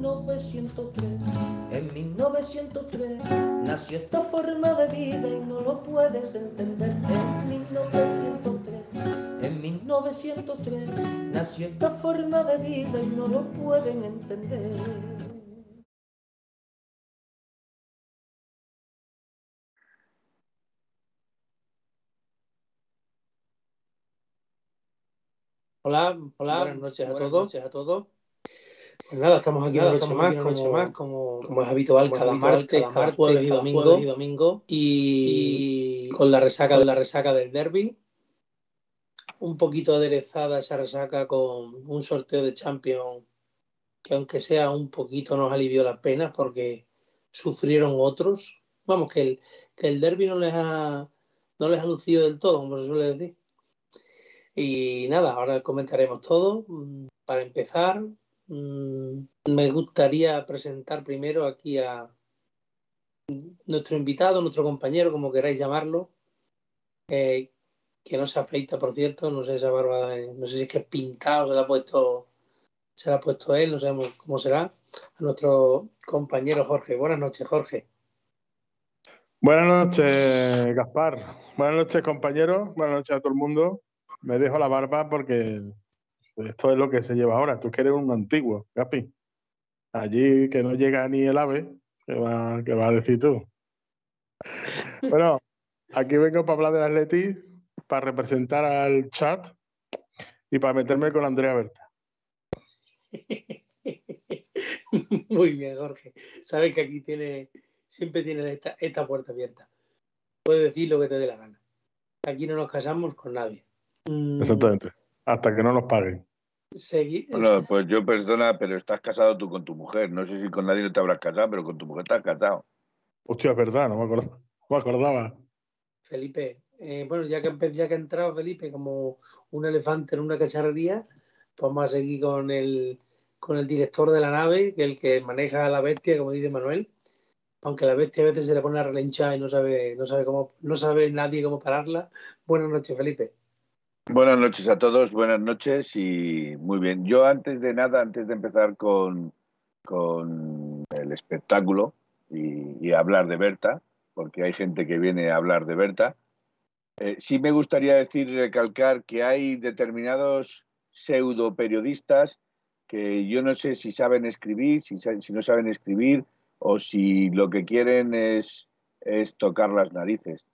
1903. En 1903 nació esta forma de vida y no lo puedes entender. En 1903, en 1903 nació esta forma de vida y no lo pueden entender. Hola, hola, buenas noches a todos. Noches a todos. Pues nada, estamos aquí una noche más, como, más como, como, es habitual, cada, martes, cada, jueves, y domingo, y domingo, y, con la resaca, la resaca del derby, un poquito aderezada esa resaca con un sorteo de Champions que aunque sea un poquito nos alivió las penas porque sufrieron otros. Vamos, que el, que el derby no les ha no les ha lucido del todo, como se suele decir. Y nada, ahora comentaremos todo. Mm, para empezar, me gustaría presentar primero aquí a nuestro invitado, nuestro compañero, como queráis llamarlo, que no se afeita, por cierto, no sé esa barba, no sé si es que es pintado, se la ha puesto, se la ha puesto él, no sabemos cómo será, a nuestro compañero Jorge. Buenas noches, Jorge. Buenas noches, Gaspar. Buenas noches, compañeros. Buenas noches a todo el mundo me dejo la barba porque esto es lo que se lleva ahora. Tú que eres un antiguo, Gapi. Allí que no llega ni el ave, ¿qué va, va a decir tú? bueno, aquí vengo para hablar de Atleti, para representar al chat y para meterme con Andrea Berta. Muy bien, Jorge. Sabes que aquí tiene, siempre tiene esta, esta puerta abierta. Puedes decir lo que te dé la gana. Aquí no nos casamos con nadie. Mm. Exactamente. Hasta que no nos paguen. Bueno, pues yo perdona, pero estás casado tú con tu mujer. No sé si con nadie te habrás casado, pero con tu mujer estás casado. Hostia, es verdad, no me acordaba. Felipe, eh, bueno, ya que, ya que ha entrado Felipe como un elefante en una cacharrería, pues vamos a seguir con el, con el director de la nave, que es el que maneja a la bestia, como dice Manuel. Aunque la bestia a veces se le pone a relinchar y no sabe, no sabe cómo, no sabe nadie cómo pararla. Buenas noches, Felipe. Buenas noches a todos, buenas noches y muy bien. Yo antes de nada, antes de empezar con, con el espectáculo y, hablar de Berta, porque hay gente que viene a hablar de Berta, eh, sí me gustaría decir y recalcar que hay determinados pseudo periodistas que yo no sé si saben escribir, si, si no saben escribir o si lo que quieren es, es tocar las narices,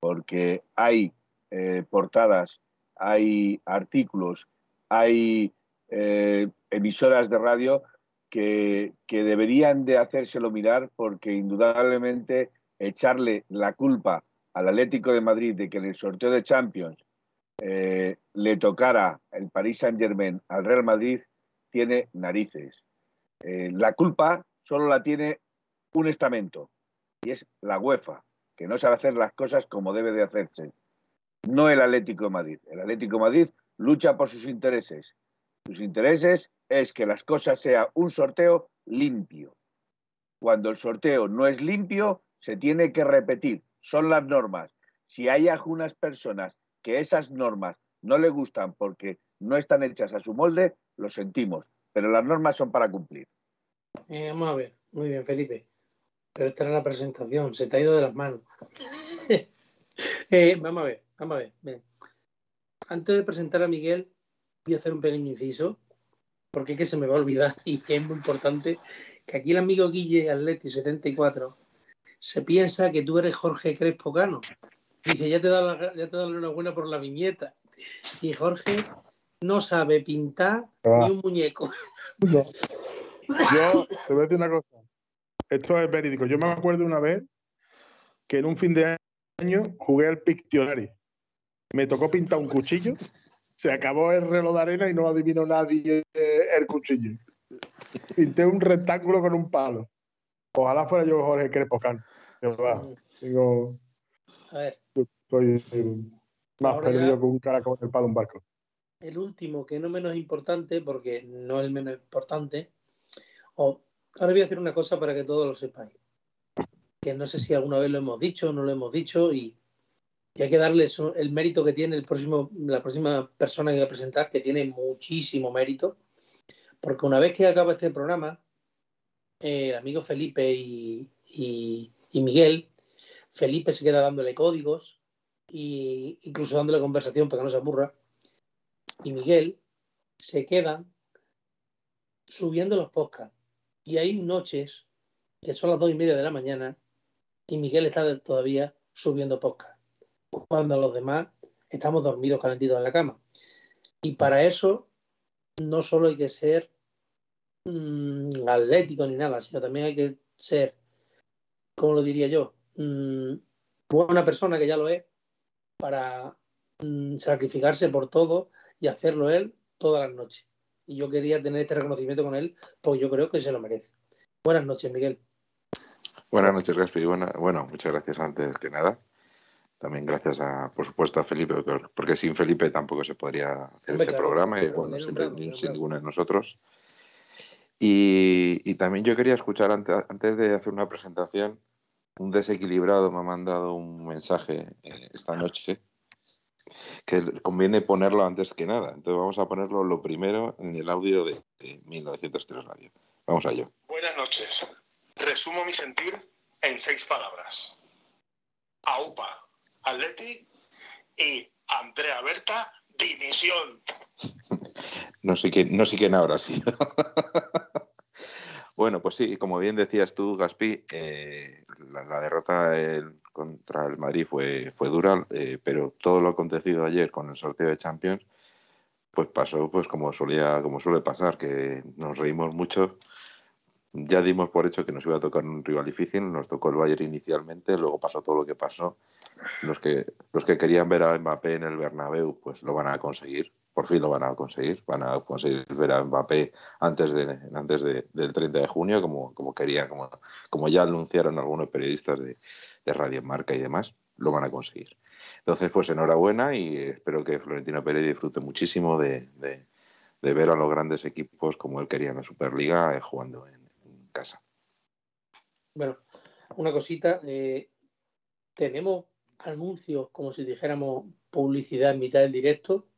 porque hay eh, portadas hay artículos, hay eh, emisoras de radio que, deberían de hacérselo mirar porque indudablemente echarle la culpa al Atlético de Madrid de que en el sorteo de Champions eh, le tocara el Paris Saint Germain al Real Madrid tiene narices. Eh, la culpa solo la tiene un estamento y es la UEFA, que no sabe hacer las cosas como debe de hacerse no el Atlético de Madrid. El Atlético Madrid lucha por sus intereses. Sus intereses es que las cosas sean un sorteo limpio. Cuando el sorteo no es limpio, se tiene que repetir. Son las normas. Si hay algunas personas que esas normas no le gustan porque no están hechas a su molde, lo sentimos. Pero las normas son para cumplir. Eh, vamos a ver. Muy bien, Felipe. Pero esta era la presentación. Se te ha ido de las manos. Eh, vamos a ver. Vamos a ver. Antes de presentar a Miguel, voy a hacer un pequeño inciso, porque es que se me va a olvidar y es muy importante que aquí el amigo Guille Atleti74 se piensa que tú eres Jorge Crespo Cano. Dice, ya te dado, ya te una buena por la viñeta. Y Jorge no sabe pintar ni un muñeco. Yo te voy a decir una cosa. Esto es verídico. Yo me acuerdo una vez que en un fin de año jugué al Pictionary me tocó pintar un cuchillo, se acabó el reloj de arena y no adivinó nadie el cuchillo. pinté un rectángulo con un palo. Ojalá fuera yo Jorge Crespo Cano. Digo, a ver. Estoy más perdido con un caracol el palo un barco. El último, que no menos importante, porque no es el menos importante. ahora voy a hacer una cosa para que todos lo sepáis. Que no sé si alguna vez lo hemos dicho o no lo hemos dicho y, hay que darle el mérito que tiene la próxima persona que voy a presentar, que tiene muchísimo mérito. Porque una vez que acaba este programa, eh, el amigo Felipe y, y Miguel Felipe se queda dándole códigos e incluso dándole conversación para que no se aburra. Y Miguel se queda subiendo los podcasts. Y hay noches que son las dos y media de la mañana y Miguel está todavía subiendo podcast. Cuando los demás estamos dormidos calentitos en la cama. Y para eso no solo hay que ser mm, atlético ni nada, sino también hay que ser, como lo diría yo, Mm, buena persona que ya lo es para mm, sacrificarse por todo y hacerlo él todas las noches. Y yo quería tener este reconocimiento con él porque yo creo que se lo merece. Buenas noches, Miguel. Buenas noches, Gaspi. bueno, muchas gracias antes que nada. También gracias, a, por supuesto, a Felipe, porque sin Felipe tampoco se podría hacer este programa y bueno, sin, ninguno de nosotros. Y, y, también yo quería escuchar antes, antes de hacer una presentación, un desequilibrado me ha mandado un mensaje eh, esta noche que conviene ponerlo antes que nada. Entonces vamos a ponerlo lo primero en el audio de, 1903 Radio. Vamos a ello. Buenas noches. Resumo mi sentir en seis palabras. AUPA, Atleti y Andrea Berta, dimisión. no sé quién, no sé quién ahora sí. Bueno, pues sí, como bien decías tú, Gaspi, eh, la, derrota contra el Madrid fue, fue dura, eh, pero todo lo acontecido ayer con el sorteo de Champions, pues pasó pues como solía, como suele pasar, que nos reímos mucho. Ya dimos por hecho que nos iba a tocar un rival difícil, nos tocó el Bayern inicialmente, luego pasó todo lo que pasó. Los que, los que querían ver a Mbappé en el Bernabéu, pues lo van a conseguir por fin lo van a conseguir, van a conseguir ver a Mbappé antes, de, antes del 30 de junio, como, como querían, como, como ya anunciaron algunos periodistas de, de Radio Marca y demás, lo van a conseguir. Entonces, pues enhorabuena y espero que Florentino Pérez disfrute muchísimo de, ver a los grandes equipos como él quería en la Superliga eh, jugando en, casa. Bueno, una cosita, eh, tenemos anuncios como si dijéramos publicidad en mitad del directo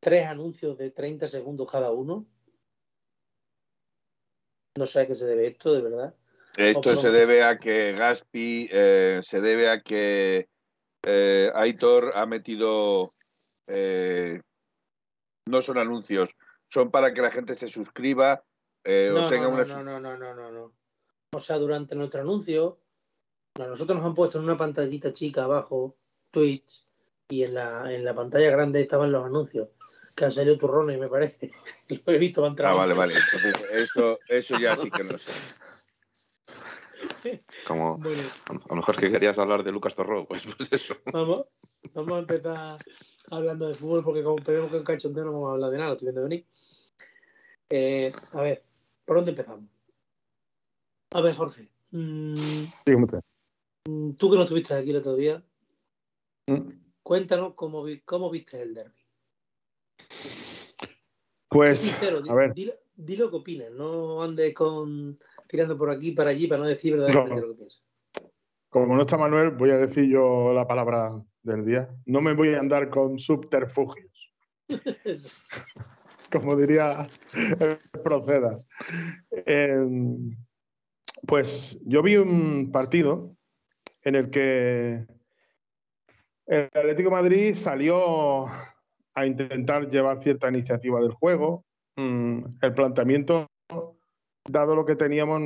tres anuncios de 30 segundos cada uno. No sé a qué se debe esto, de verdad. Esto se debe a que Gaspi, eh, se debe a que eh, Aitor ha metido, eh, no son anuncios, son para que la gente se suscriba o tenga una... No, no, no, no, no, no. O sea, durante nuestro anuncio, nosotros nos han puesto en una pantallita chica abajo, Twitch, y en la, en la pantalla grande estaban los anuncios que han salido turrones, me parece. Lo he visto, van Ah, vale, vale. Entonces, eso, eso ya sí que no sé. Como, a lo mejor que querías hablar de Lucas Torró, pues, pues eso. Vamos, vamos a empezar hablando de fútbol porque como tenemos que un cachondeo no vamos a hablar de nada, estoy viendo venir. Eh, a ver, ¿por dónde empezamos? A ver, Jorge. Mm, mm, tú que no estuviste aquí el otro día, mm. cuéntanos cómo, cómo viste el derby. Pues, a ver. Di, lo que opinas, no andes con tirando por aquí para allí para no decir verdaderamente lo que piensas. Como no está Manuel, voy a decir yo la palabra del día. No me voy a andar con subterfugios. Como diría Proceda. Em, pues yo vi un partido en el que el Atlético Madrid salió a intentar llevar cierta iniciativa del juego. Mm, el planteamiento, dado lo que teníamos,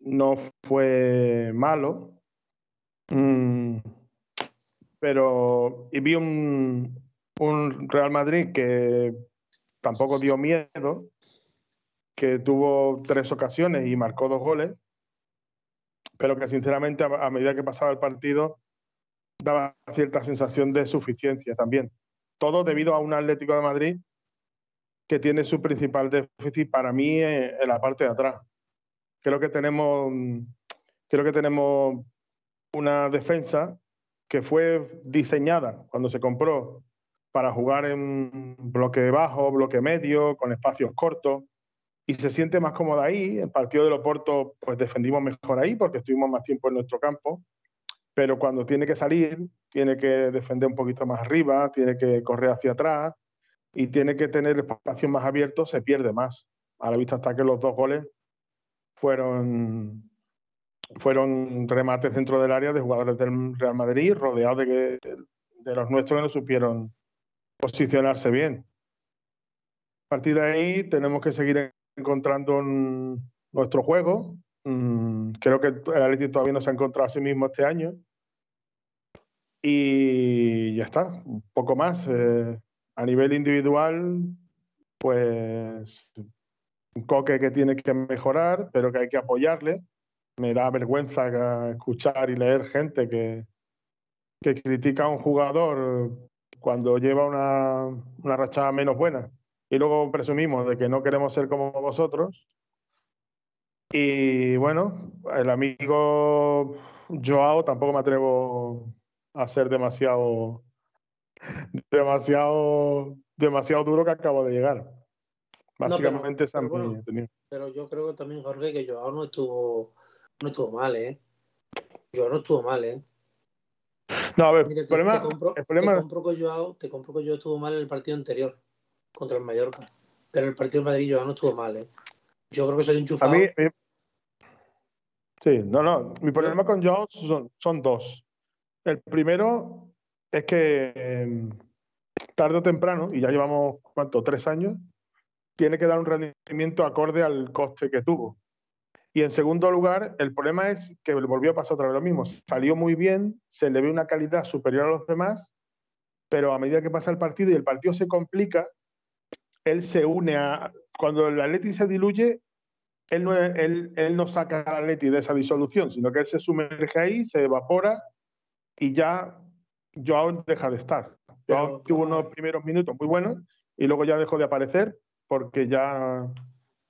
no fue malo. Mm, pero y vi un Real Madrid que tampoco dio miedo, que tuvo tres ocasiones y marcó dos goles, pero que sinceramente a, medida que pasaba el partido daba cierta sensación de suficiencia también todo debido a un Atlético de Madrid que tiene su principal déficit para mí en, la parte de atrás. Creo que tenemos, creo que tenemos una defensa que fue diseñada cuando se compró para jugar en bloque bajo, bloque medio, con espacios cortos, y se siente más cómoda ahí. El partido de Loporto, pues defendimos mejor ahí porque estuvimos más tiempo en nuestro campo, pero cuando tiene que salir, tiene que defender un poquito más arriba, tiene que correr hacia atrás y tiene que tener espacios más abiertos, se pierde más. A la vista está que los dos goles fueron, fueron remates dentro del área de jugadores del Real Madrid, rodeados de, de los nuestros que no supieron posicionarse bien. A partir de ahí tenemos que seguir encontrando nuestro juego. Mm, creo que el Atlético todavía no se ha encontrado a sí mismo este año. Y ya está, un poco más. Eh, a nivel individual, pues un coque que tiene que mejorar, pero que hay que apoyarle. Me da vergüenza escuchar y leer gente que, que critica a un jugador cuando lleva una, una rachada menos buena y luego presumimos de que no queremos ser como vosotros. Y bueno, el amigo Joao tampoco me atrevo a ser demasiado demasiado demasiado duro que acabo de llegar. Básicamente esa pero, pero yo creo que también Jorge que Joao no estuvo no estuvo mal, ¿eh? Joao no estuvo mal, ¿eh? No, a ver, el problema, te compro, el problema... te compro que Joao, te compro que Joao estuvo mal en el partido anterior contra el Mallorca. Pero el partido de Madrid no estuvo mal, ¿eh? Yo creo que soy enchufado. A mí, eh, sí, no, no. Mi problema con son, son dos. El primero es que em, tarde o temprano, y ya llevamos, ¿cuánto? Tres años, tiene que dar un rendimiento acorde al coste que tuvo. Y en segundo lugar, el problema es que volvió a pasar otra vez lo mismo. Salió muy bien, se le ve una calidad superior a los demás, pero a medida que pasa el partido y el partido se complica, él se une a. Cuando el Atleti se diluye, él no, él, él no saca al Atleti de esa disolución, sino que él se sumerge ahí, se evapora y ya Joao deja de estar. Joao tuvo unos primeros minutos muy buenos y luego ya dejó de aparecer porque ya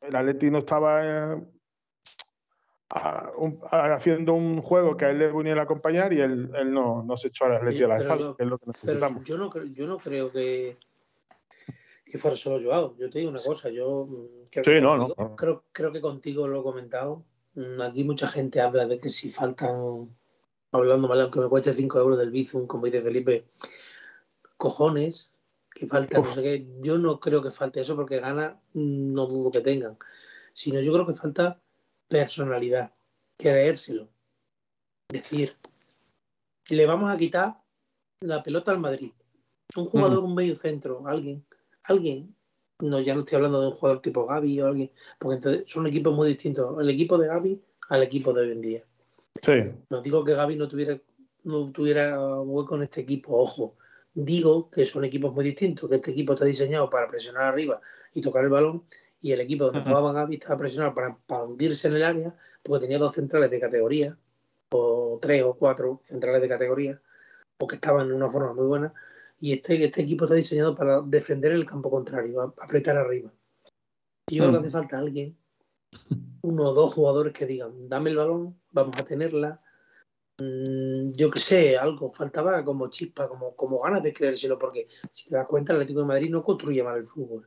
el Atleti no estaba eh, haciendo un juego que a él le venía a acompañar y él, él no, no, se echó al Atleti a la espalda, que es lo que necesitamos. Yo no, yo no creo que, que fuera solo Joao. Yo te digo una cosa, yo mm, creo, creo, que contigo lo he comentado. Mm, aquí mucha gente habla de que si faltan, hablando mal, aunque me cueste 5 euros del Bizum, como dice Felipe, cojones, que falta, no sé qué. Yo no creo que falte eso porque gana, mm, no dudo que tengan. Sino yo creo que falta personalidad, creérselo. Decir, le vamos a quitar la pelota al Madrid. Un jugador, un medio centro, alguien alguien, no, ya no estoy hablando de un jugador tipo Gaby o alguien, porque entonces son equipos muy distintos. El equipo de Gaby al equipo de hoy en día. Sí. No digo que Gaby no tuviera, no tuviera hueco en este equipo, ojo. Digo que son equipos muy distintos, que este equipo está diseñado para presionar arriba y tocar el balón, y el equipo donde jugaba Gaby estaba presionado para, para hundirse en el área, porque tenía dos centrales de categoría, o tres o cuatro centrales de categoría, porque estaban en una forma muy buena, y este, este equipo está diseñado para defender el campo contrario, apretar arriba. Y yo creo que hmm. hace falta alguien, uno o dos jugadores que digan, dame el balón, vamos a tenerla. Mm, yo qué sé, algo, faltaba como chispa, como, como ganas de creérselo, porque si te das cuenta, el Atlético de Madrid no construye mal el fútbol,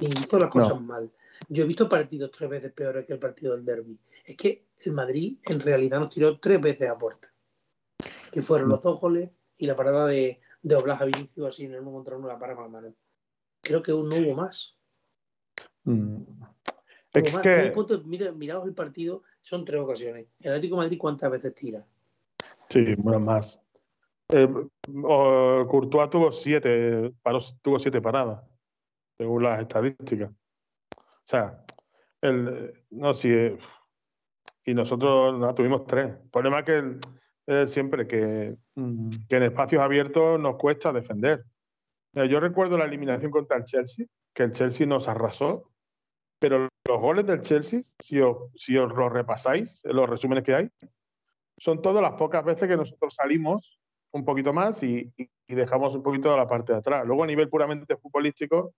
ni hizo las cosas mal. Yo he visto partidos tres veces peores que el partido del derby. Es que el Madrid en realidad nos tiró tres veces a puerta, que fueron los dos goles y la parada de, de Oblas a Vinicius así en el uno contra uno la para la mano. Creo que no hubo más. Mm. Es que... mira, miraos el partido, son tres ocasiones. El Atlético de Madrid, ¿cuántas veces tira? Sí, bueno, más. Eh, Courtois tuvo siete, tuvo siete paradas, según las estadísticas. O sea, el, no, si. y nosotros no, tuvimos tres. El problema es que el, siempre que, mm, que, en espacios abiertos nos cuesta defender. Yo recuerdo la eliminación contra el Chelsea, que el Chelsea nos arrasó, pero los goles del Chelsea, si os, si os los repasáis, los resúmenes que hay, son todas las pocas veces que nosotros salimos un poquito más y, dejamos un poquito de la parte de atrás. Luego, a nivel puramente futbolístico,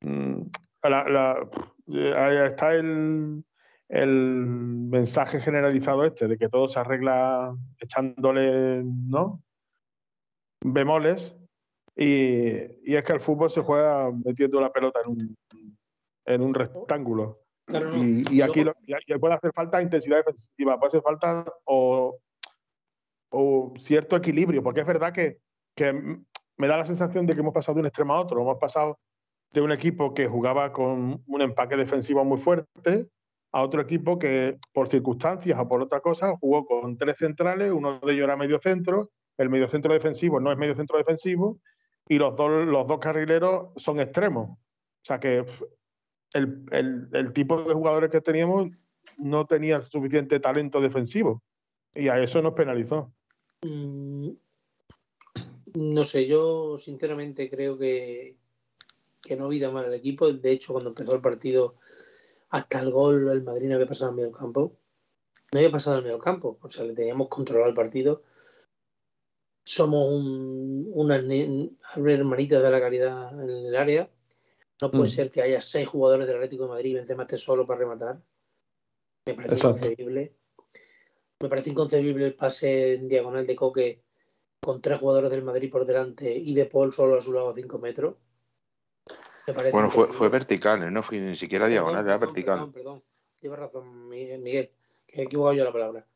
mm, está el, el mensaje generalizado este de que todo se arregla echándole, ¿no? Bemoles. Y, es que el fútbol se juega metiendo la pelota en un, en un rectángulo. y, aquí puede hacer falta intensidad defensiva, puede hacer falta o, cierto equilibrio, porque es verdad que, que me da la sensación de que hemos pasado de un extremo a otro. Hemos pasado de un equipo que jugaba con un empaque defensivo muy fuerte a otro equipo que por circunstancias o por otra cosa jugó con tres centrales, uno de ellos era medio centro, el medio centro defensivo no es medio centro defensivo y los dos, los dos carrileros son extremos. O sea que el, tipo de jugadores que teníamos no tenía suficiente talento defensivo y a eso nos penalizó. Mm, no sé, yo sinceramente creo que, que no vida mal el equipo. De hecho, cuando empezó el partido, hasta el gol, el Madrid no había pasado al medio campo. No había pasado al medio campo. O sea, le teníamos controlado el partido. Somos un, unas hermanitas de la calidad en el área. No puede mm. ser que haya seis jugadores del Atlético de Madrid y Benzema esté solo para rematar. Me parece inconcebible. Me parece inconcebible el pase en diagonal de Coque con tres jugadores del Madrid por delante y De Paul solo a su lado a cinco metros. Bueno, fue, fue, vertical, ¿eh? no fue ni siquiera diagonal, era vertical. Perdón, perdón, llevas razón, Miguel, que he equivocado yo la palabra.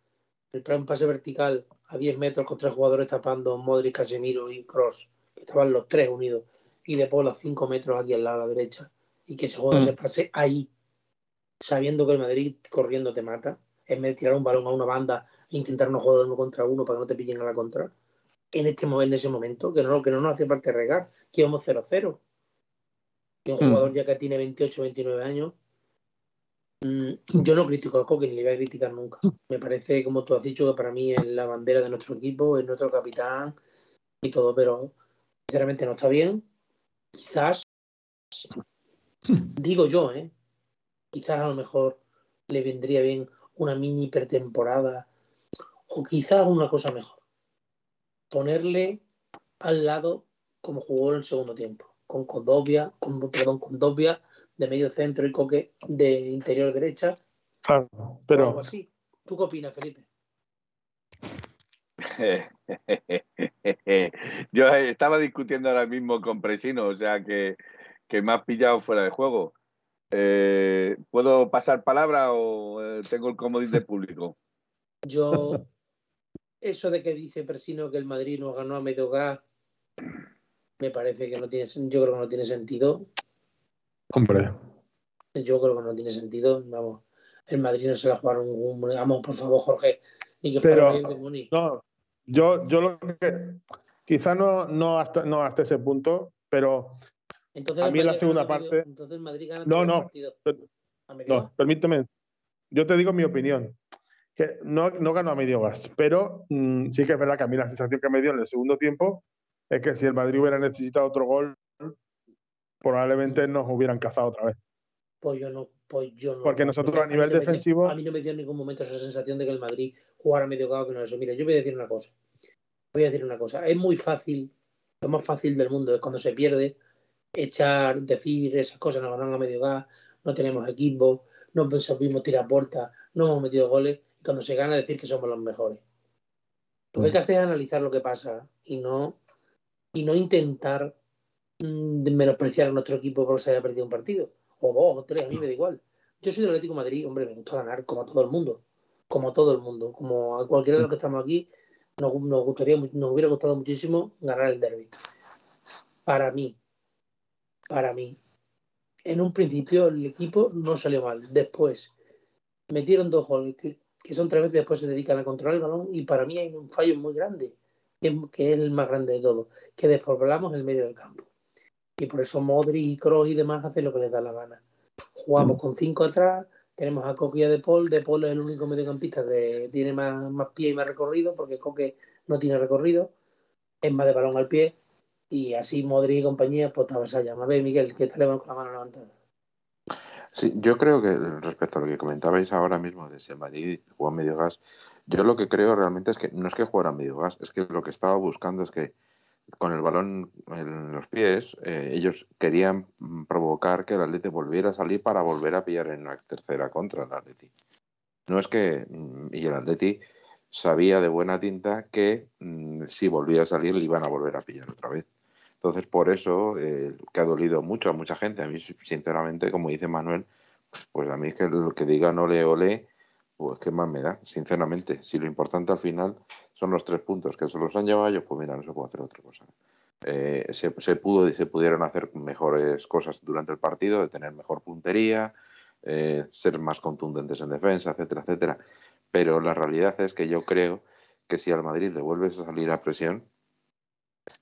El plan pase vertical a 10 metros con tres jugadores tapando Modric, Casemiro y Cross, que estaban los tres unidos, y De Paul a 5 metros aquí al lado a la derecha, y que ese juego mm. se pase ahí, sabiendo que el Madrid corriendo te mata, en vez de tirar un balón a una banda e intentar no jugar uno contra uno para que no te pillen a la contra en, este, en ese momento, que no, que no nos hace parte regar, que íbamos 0-0. Que un mm. jugador ya que tiene 28, 29 años, mm, yo no critico a Coque ni le voy a criticar nunca. Me parece, como tú has dicho, que para mí es la bandera de nuestro equipo, es nuestro capitán y todo, pero sinceramente no está bien. Quizás, digo yo, ¿eh? quizás a lo mejor le vendría bien una mini pretemporada o quizás una cosa mejor ponerle al lado como jugó en el segundo tiempo, con Condovia, con, perdón, con de medio centro y Coque de interior derecha. Claro, pero... algo así. ¿Tú qué opinas, Felipe? Yo estaba discutiendo ahora mismo con Presino, o sea que, que me has pillado fuera de juego. Eh, ¿Puedo pasar palabra o eh, tengo el comodín de público? Yo eso de que dice Persino que el Madrid no ganó a medio gas, me parece que no tiene, yo creo que no tiene sentido. Hombre. Yo creo que no tiene sentido, vamos. El Madrid no se va a jugar un, vamos, por favor, Jorge, ni que fuera de No, yo, yo lo que quizá no, no hasta no hasta ese punto, pero entonces a mí en la segunda parte. Entonces Madrid gana no, no, no, permíteme. Yo te digo mi opinión que no, no ganó a medio gas, pero mm, sí que es verdad que a mí la sensación que me dio en el segundo tiempo es que si el Madrid hubiera necesitado otro gol, probablemente nos hubieran cazado otra vez. Pues yo no, pues yo no. Porque nosotros a, nivel defensivo. a mí no me dio en ningún momento esa sensación de que el Madrid jugara medio gas que no eso. Mira, yo voy a decir una cosa. Voy a decir una cosa. Es muy fácil, lo más fácil del mundo es cuando se pierde, echar, decir esas cosas, nos ganamos a medio gas, no tenemos equipo, no pensamos tirar puertas, no hemos metido goles cuando se gana decir que somos los mejores. Lo que hay que hacer es analizar lo que pasa y no, y no intentar mm, menospreciar a nuestro equipo porque se haya perdido un partido. O dos o tres, a mí me da igual. Yo soy del Atlético Madrid, hombre, me gusta ganar como a todo el mundo. Como todo el mundo. Como a cualquiera de los que estamos aquí, nos, gustaría, nos hubiera gustado muchísimo ganar el derby. Para mí, para mí, en un principio el equipo no salió mal. Después metieron dos goles que son tres veces después se dedican a controlar el balón y para mí hay un fallo muy grande, que es el más grande de todo, que despoblamos el medio del campo. Y por eso Modri y Kroos y demás hacen lo que les da la gana. Jugamos con cinco atrás, tenemos a Coque y a De Paul. De Paul es el único mediocampista que tiene más, más pie y más recorrido, porque Coque no tiene recorrido, es más de balón al pie. Y así Modri y compañía, pues te allá. A ver, Miguel, que te con la mano levantada. Sí, yo creo que respecto a lo que comentabais ahora mismo de si el Madrid juega medio gas, yo lo que creo realmente es que no es que jugara medio gas, es que lo que estaba buscando es que con el balón en los pies, eh, ellos querían provocar que el Atleti volviera a salir para volver a pillar en una tercera contra el Atleti. No es que, mm, y el Atleti sabía de buena tinta que mm, si volvía a salir le iban a volver a pillar otra vez. Entonces, por eso, eh, que ha dolido mucho a mucha gente, a mí, sinceramente, como dice Manuel, pues a mí que lo que diga no le ole, pues qué más me da, sinceramente. Si lo importante al final son los tres puntos que se los han llevado ellos, pues mira, no se puede hacer otra cosa. Eh, se, pudo se pudieron hacer mejores cosas durante el partido, de tener mejor puntería, eh, ser más contundentes en defensa, etcétera, etcétera. Pero la realidad es que yo creo que si al Madrid le vuelves a salir a presión,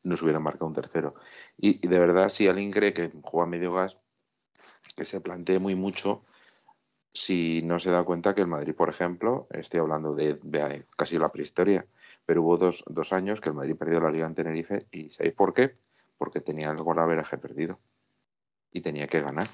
nos hubiera marcado un tercero. Y, de verdad, si alguien cree que juega medio gas, que se plantee muy mucho si no se da cuenta que el Madrid, por ejemplo, estoy hablando de, de casi la prehistoria, pero hubo dos, dos, años que el Madrid perdió la Liga en Tenerife y ¿sabéis por qué? Porque tenía el golaveraje perdido y tenía que ganar.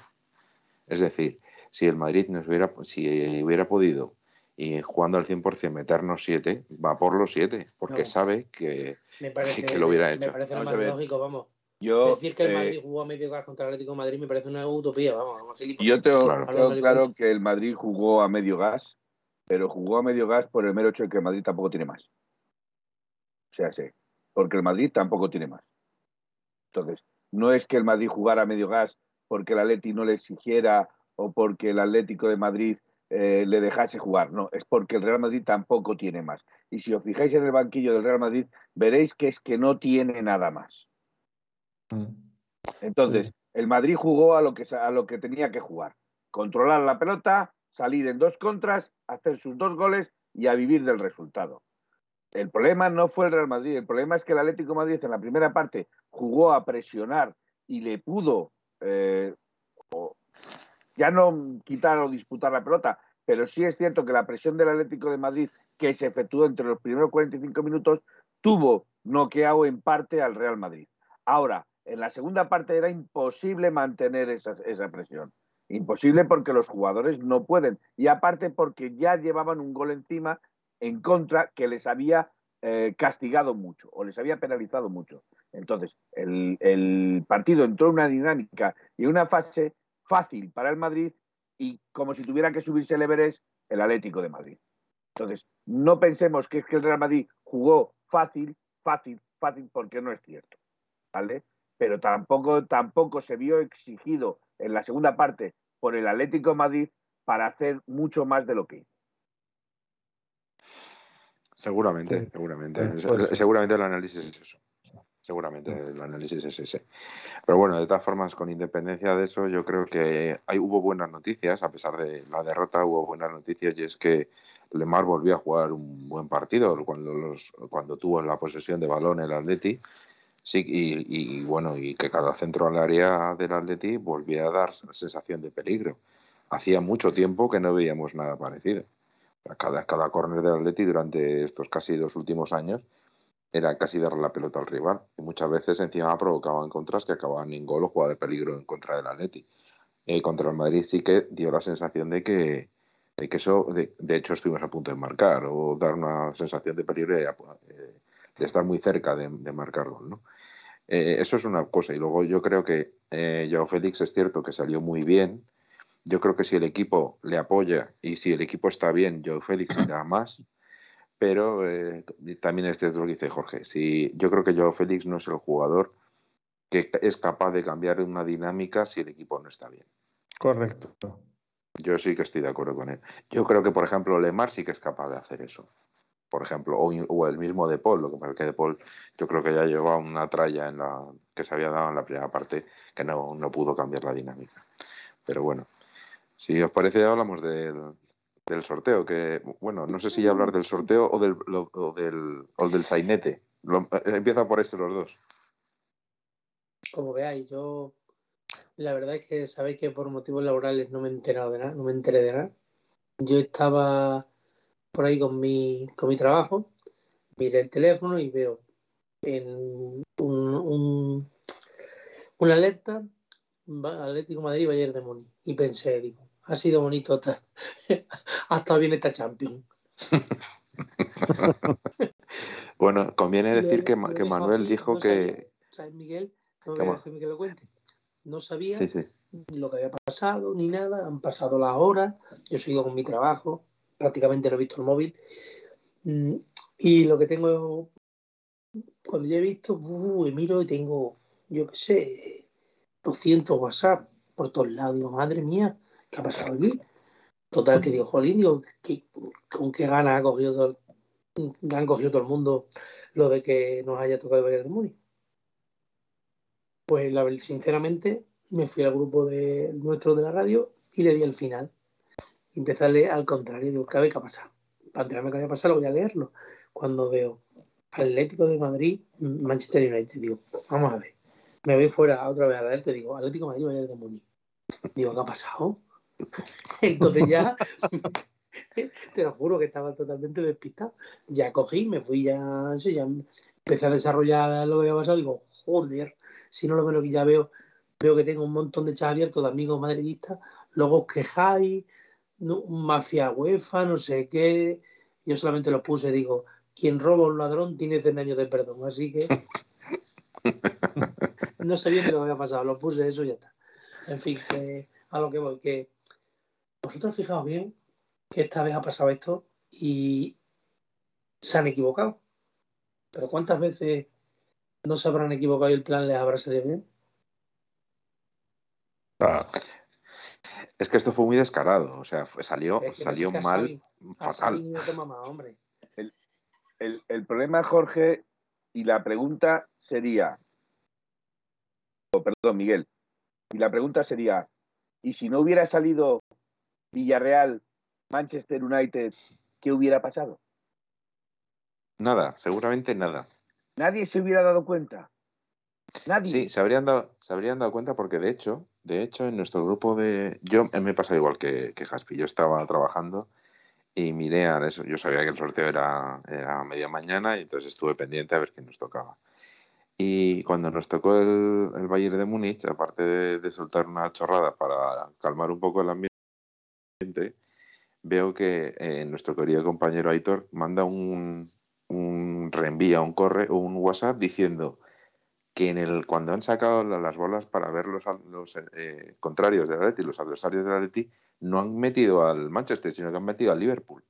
Es decir, si el Madrid nos hubiera, si hubiera podido y jugando al 100% meternos 7, va por los 7, porque sabe que, me parece, que lo hubiera hecho. Me parece lo más lógico, vamos. Yo, Decir que el Madrid eh, jugó a medio gas contra el Atlético de Madrid me parece una utopía, vamos. Yo tengo claro, tengo claro que el Madrid jugó a medio gas, pero jugó a medio gas por el mero hecho de que el Madrid tampoco tiene más. O sea, sí, porque el Madrid tampoco tiene más. Entonces, no es que el Madrid jugara a medio gas porque el Atleti no le exigiera o porque el Atlético de Madrid eh, le dejase jugar, no, es porque el Real Madrid tampoco tiene más. Y si os fijáis en el banquillo del Real Madrid, veréis que es que no tiene nada más. Mm. Entonces, el Madrid jugó a lo, que, a lo que tenía que jugar. Controlar la pelota, salir en dos contras, hacer sus dos goles y a vivir del resultado. El problema no fue el Real Madrid, el problema es que el Atlético de Madrid en la primera parte jugó a presionar y le pudo eh, ya no quitar o disputar la pelota, pero sí es cierto que la presión del Atlético de Madrid que se efectuó entre los primeros 45 minutos tuvo noqueado en parte al Real Madrid. Ahora, en la segunda parte era imposible mantener esa, presión. Imposible porque los jugadores no pueden. Y aparte porque ya llevaban un gol encima en contra que les había eh, castigado mucho o les había penalizado mucho. Entonces, el, el, partido entró en una dinámica y una fase fácil para el Madrid y como si tuviera que subirse el Everest el Atlético de Madrid. Entonces, no pensemos que es que el Real Madrid jugó fácil, fácil, fácil, porque no es cierto. ¿Vale? Pero tampoco, tampoco se vio exigido en la segunda parte por el Atlético de Madrid para hacer mucho más de lo que hizo. Seguramente, seguramente. Pues seguramente el análisis es eso seguramente el análisis es ese. Pero bueno, de todas formas, con independencia de eso, yo creo que hay, hubo buenas noticias, a pesar de la derrota hubo buenas noticias y es que Lemar volvió a jugar un buen partido cuando, los, cuando tuvo la posesión de balón el Atleti. Sí, y, bueno, y que cada centro al área del Atleti volvía a dar sensación de peligro. Hacía mucho tiempo que no veíamos nada parecido. Cada, cada córner del Atleti durante estos casi dos últimos años era casi darle la pelota al rival. Y muchas veces encima provocaban contras que acababan en gol o jugada de peligro en contra del Atleti. Eh, contra el Madrid sí que dio la sensación de que, de que eso, de, hecho, estuvimos a punto de marcar o dar una sensación de peligro de, de estar muy cerca de, marcar gol. ¿no? Eh, eso es una cosa. Y luego yo creo que eh, Joao Félix es cierto que salió muy bien. Yo creo que si el equipo le apoya y si el equipo está bien, Joao Félix irá más pero eh, también es cierto lo que dice Jorge. Si, yo creo que Joao Félix no es el jugador que es capaz de cambiar una dinámica si el equipo no está bien. Correcto. Yo sí que estoy de acuerdo con él. Yo creo que, por ejemplo, Lemar sí que es capaz de hacer eso. Por ejemplo, o, el mismo De Paul, lo que pasa es que De Paul yo creo que ya llevaba una tralla en la, que se había dado en la primera parte que no, no pudo cambiar la dinámica. Pero bueno, si os parece, hablamos del, del sorteo, que bueno, no sé si ya hablar del sorteo o del, o del, o del sainete. Eh, empieza por este los dos. Como veáis, yo la verdad es que sabéis que por motivos laborales no me he enterado de nada, no me enteré de nada. Yo estaba por ahí con mi, con mi trabajo, miré el teléfono y veo en un, un, una alerta Atlético Madrid Bayern de Muni y pensé, digo, ha sido bonito hasta, hasta bien esta Champions. Bueno, conviene decir que, que Manuel dijo que. ¿Sabes, Miguel? No me voy que lo cuente. No sabía lo que había pasado ni nada. Han pasado las horas. Yo sigo con mi trabajo. Prácticamente no he visto el móvil. Mm, y lo que tengo. Cuando ya he visto, uh, miro y tengo, yo qué sé, 200 WhatsApp por todos lados. Digo, madre mía, ¿qué ha pasado aquí? Total, que digo, jolín, digo, ¿con qué ganas ha cogido todo, han cogido todo el mundo lo de que nos haya tocado el Bayern de Múnich? Pues la, sinceramente me fui al grupo de nuestro de la radio y le di el final. Empecé a leer al contrario, digo, ¿qué ha pasado? Para enterarme qué había pasado, voy a leerlo. Cuando veo Atlético de Madrid, Manchester United, digo, vamos a ver. Me voy fuera otra vez a leerte, digo, Atlético de Madrid, Bayern de Múnich. Digo, ¿qué ha pasado? Entonces ya, te lo juro que estaba totalmente despistado. Ya cogí, me fui ya, ya empecé a desarrollar lo que había pasado. Digo, joder, si no lo veo que ya veo, veo que tengo un montón de chats abiertos de amigos madridistas, luego os quejáis, mafia UEFA, no sé qué. Yo solamente lo puse, digo, quien roba un ladrón tiene 100 años de perdón, así que no sabía ni lo que había pasado, lo puse eso y ya está. En fin, que a lo que voy, que vosotros fijaos bien que esta vez ha pasado esto y se han equivocado. Pero ¿cuántas veces no se habrán equivocado y el plan les habrá salido bien? Ah. Es que esto fue muy descarado, o sea, salió, salió mal, fatal. El, el, problema, Jorge, y la pregunta sería, oh, perdón, Miguel, y la pregunta sería, ¿y si no hubiera salido Villarreal, Manchester United, ¿qué hubiera pasado? Nada, seguramente nada. Nadie se hubiera dado cuenta. Nadie. Sí, se habrían dado, se habrían dado cuenta porque de hecho, de hecho, en nuestro grupo de. Yo me pasa igual que, que Jaspi. Yo estaba trabajando y miré a eso. Yo sabía que el sorteo era, era media mañana y entonces estuve pendiente a ver quién nos tocaba. Y cuando nos tocó el, el Bayern de Múnich, aparte de, de, soltar una chorrada para calmar un poco el ambiente, veo que eh, nuestro querido compañero Aitor manda un, un reenvía, un corre, un WhatsApp diciendo que en el cuando han sacado las bolas para ver los, los eh, contrarios del Atleti, los adversarios del Atleti, no han metido al Manchester, sino que han metido al Liverpool.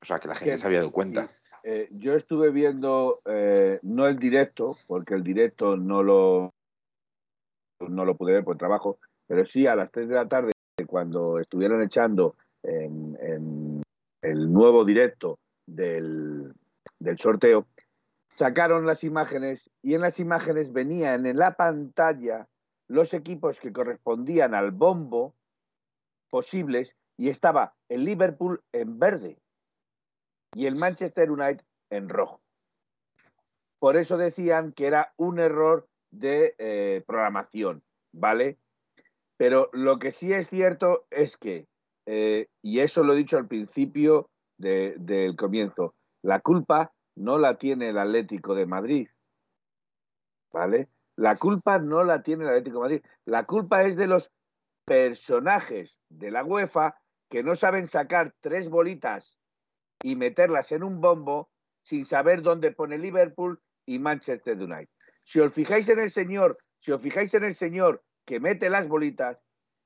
O sea, que la gente se había dado cuenta. Eh, yo estuve viendo, no el directo, porque el directo no lo, no lo pude ver por trabajo, pero sí a las 3 de la tarde cuando estuvieron echando en, el nuevo directo del, sorteo, sacaron las imágenes y en las imágenes venían en la pantalla los equipos que correspondían al bombo posibles y estaba el Liverpool en verde y el Manchester United en rojo. Por eso decían que era un error de eh, programación, ¿vale? Pero lo que sí es cierto es que, eh, y eso lo he dicho al principio del comienzo, la culpa no la tiene el Atlético de Madrid. ¿Vale? La culpa no la tiene el Atlético de Madrid. La culpa es de los personajes de la UEFA que no saben sacar tres bolitas y meterlas en un bombo sin saber dónde pone Liverpool y Manchester United. Si os fijáis en el señor, si os fijáis en el señor que mete las bolitas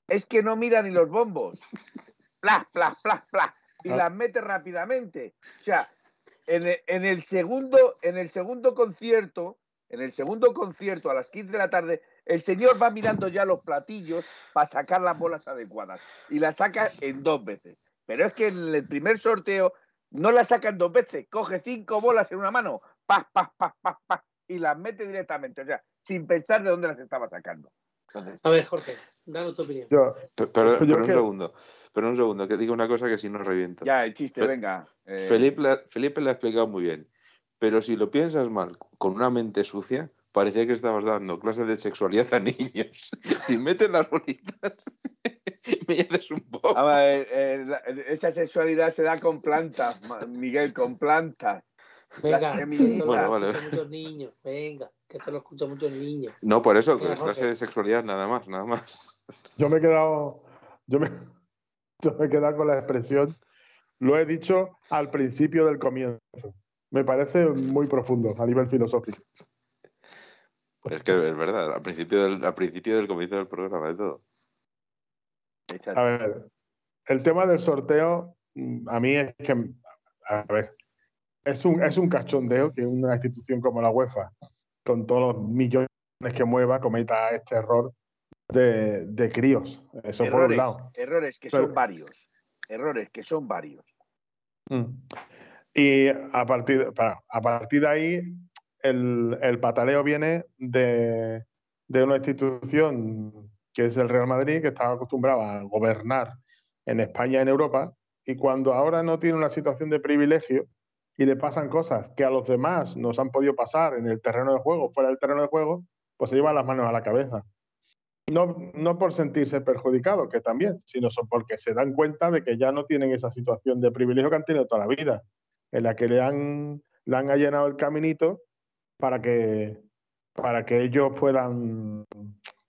es que no mira ni los bombos. Plas, plas, plas, plas. Y ah. las mete rápidamente. O sea, en el, segundo, en el segundo concierto, en el segundo concierto a las 15 de la tarde, el señor va mirando ya los platillos para sacar las bolas adecuadas. Y las saca en dos veces. Pero es que en el primer sorteo no las saca en dos veces. Coge cinco bolas en una mano, paz, paz, paz, paz, paz, y las mete directamente. O sea, sin pensar de dónde las estaba sacando. A ver, Jorge, danos tu opinión. pero, un segundo, pero un segundo, que diga una cosa que si no reviento. Ya, el chiste, venga. Eh. Felipe, Felipe le ha explicado muy bien, pero si lo piensas mal, con una mente sucia, parecía que estabas dando clases de sexualidad a niños. si meten las bolitas, me haces un poco. A ver, eh, esa sexualidad se da con plantas, Miguel, con plantas. Venga, bueno, vale. muchos niños, venga que esto lo escuchan muchos niños. No, por eso, clase de sexualidad, nada más, nada más. Yo me he quedado, yo me, yo me he quedado con la expresión, lo he dicho al principio del comienzo. me parece muy profundo a nivel filosófico. Pues es que es verdad, al principio del, al principio del comienzo del programa de todo. A ver, el tema del sorteo, mm, a mí es que, a ver, es un, es un cachondeo que una institución como la UEFA, con todos los millones que mueva, cometa este error de, de críos. Eso errores, por un lado. Errores que son varios. Errores que son varios. Mm. Y a partir, a partir de ahí, el, el pataleo viene de, de, una institución que es el Real Madrid, que estaba acostumbrado a gobernar en España en Europa, y cuando ahora no tiene una situación de privilegio y le pasan cosas que a los demás nos han podido pasar en el terreno de juego, fuera del terreno de juego, pues se llevan las manos a la cabeza. No, no por sentirse perjudicados, que también, sino porque se dan cuenta de que ya no tienen esa situación de privilegio que han tenido toda la vida en la que le han, le han allanado el caminito para que, para que ellos puedan,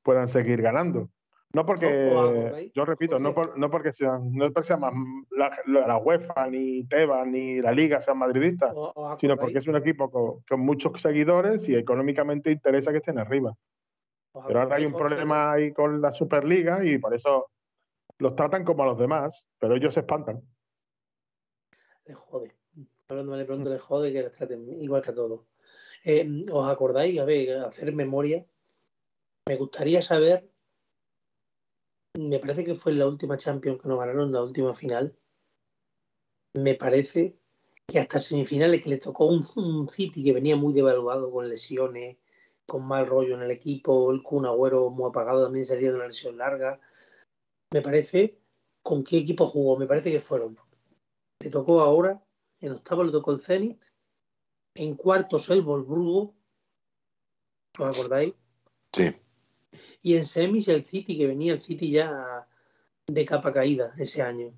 puedan seguir ganando. No porque, yo repito, no, por, no porque sean, no porque sean más la, la, UEFA, ni Teba, ni la Liga sean madridistas, sino porque es un equipo con, con, muchos seguidores y económicamente interesa que estén arriba. Pero ahora hay un problema ahí con la Superliga y por eso los tratan como a los demás, pero ellos se espantan. Le jode. Hablando de pronto le jode que les traten igual que a todos. Eh, ¿Os acordáis? A ver, hacer memoria. Me gustaría saber. Me parece que fue la última Champions que nos ganaron, la última final. Me parece que hasta semifinales que le tocó un, un City que venía muy devaluado con lesiones, con mal rollo en el equipo, el Kun Agüero muy apagado también salía de una lesión larga. Me parece, ¿con qué equipo jugó? Me parece que fueron. Le tocó ahora en octavo le tocó el Zenit, en cuartos el Volburgo, ¿os acordáis? Sí. Y en semis el City, que venía el City ya de capa caída ese año.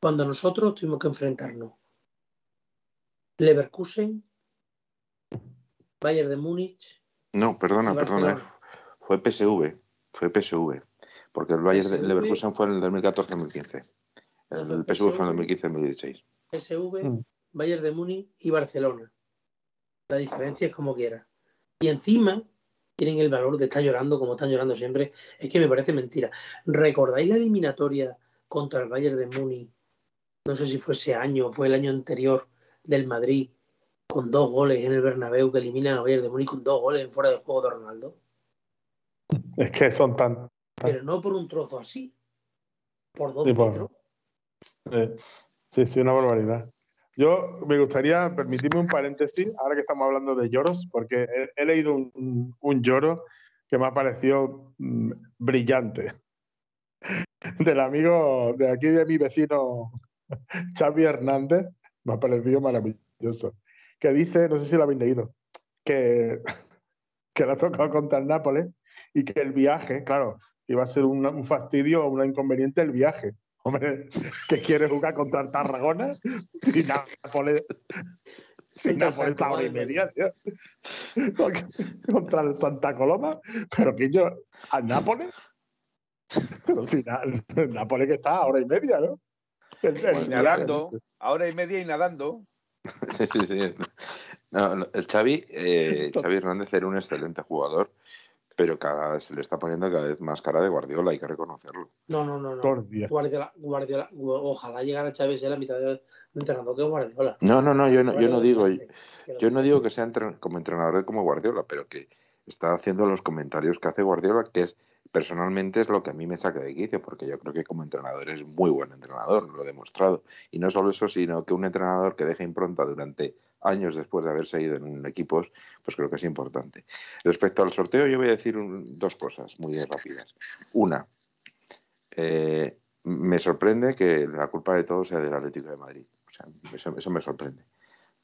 Cuando nosotros tuvimos que enfrentarnos. Leverkusen, Bayern de Múnich. No, perdona, perdona. Fue PSV. Fue PSV. Porque el Bayern PSV, de Leverkusen fue en el 2014-2015. El, el PSV fue en el 2015-2016. PSV, mm. Bayern de Múnich y Barcelona. La diferencia es como quiera. Y encima tienen el valor de estar llorando como están llorando siempre. Es que me parece mentira. ¿Recordáis la eliminatoria contra el Bayern de Múnich? No sé si fue ese año o fue el año anterior del Madrid, con dos goles en el Bernabéu que eliminan al Bayern de Múnich con dos goles en fuera del juego de Ronaldo. Es que son tan... Pero no por un trozo así, por dos sí, metros. Eh, Sí, sí, una barbaridad. Yo me gustaría permitirme un paréntesis, ahora que estamos hablando de lloros, porque he, he leído un, un, lloro que me ha parecido mmm, brillante. Del amigo de aquí, de mi vecino Xavi Hernández, me ha parecido maravilloso. Que dice, no sé si lo habéis leído, que, que le ha tocado contra el Nápoles y que el viaje, claro, iba a ser un, un fastidio o un inconveniente el viaje Hombre, que quiere jugar contra el Tarragona sin Nápoles. Sin Nápoles a hora y media, tío. Contra el Santa Coloma. Pero que yo, al Nápoles. Pero si el Nápoles que está a hora y media, ¿no? El, el, nadando, a hora y media y nadando. Sí, sí, sí. No, el Xavi, eh, Xavi Hernández era un excelente jugador pero cada, se le está poniendo cada vez más cara de Guardiola, hay que reconocerlo. No, no, no. no. Guardiola, Guardiola, ojalá llegara Chávez a la mitad de entrenador que Guardiola. No, no, no, yo no, yo no digo, yo no digo que sea entren, como entrenador como Guardiola, pero que está haciendo los comentarios que hace Guardiola, que es personalmente es lo que a mí me saca de quicio, porque yo creo que como entrenador es muy buen entrenador, lo he demostrado. Y no solo eso, sino que un entrenador que deja impronta durante años después de haberse ido en equipos, pues creo que es importante. Respecto al sorteo, yo voy a decir un, dos cosas muy rápidas. Una, eh, me sorprende que la culpa de todo sea del Atlético de Madrid. O sea, eso, eso me sorprende.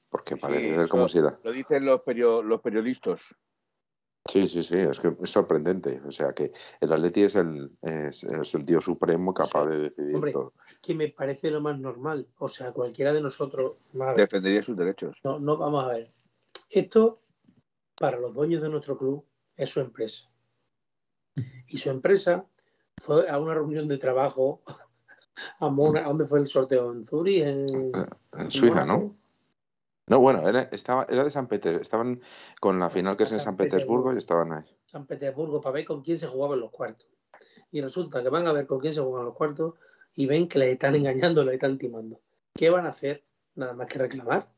Porque parece sí, ser como si era. Lo dicen los, perio, los periodistas. Sí, sí, sí, es que es sorprendente. O sea, que el Atleti es el, es, es el tío supremo capaz de decidir Hombre, todo. que me parece lo más normal. O sea, cualquiera de nosotros. Madre, Defendería sus derechos. No, no, vamos a ver. Esto, para los dueños de nuestro club, es su empresa. Y su empresa fue a una reunión de trabajo. ¿A, Mona, ¿a dónde fue el sorteo? ¿En Zurich? ¿En, en Suiza, ¿no? No, bueno, era, estaba, era de San Petersburgo. Estaban con la final que es en San, Petersburgo, y estaban ahí. San Petersburgo para ver con quién se jugaba en los cuartos. Y resulta que van a ver con quién se juegan los cuartos y ven que le están engañando, le están timando. ¿Qué van a hacer? Nada más que reclamar.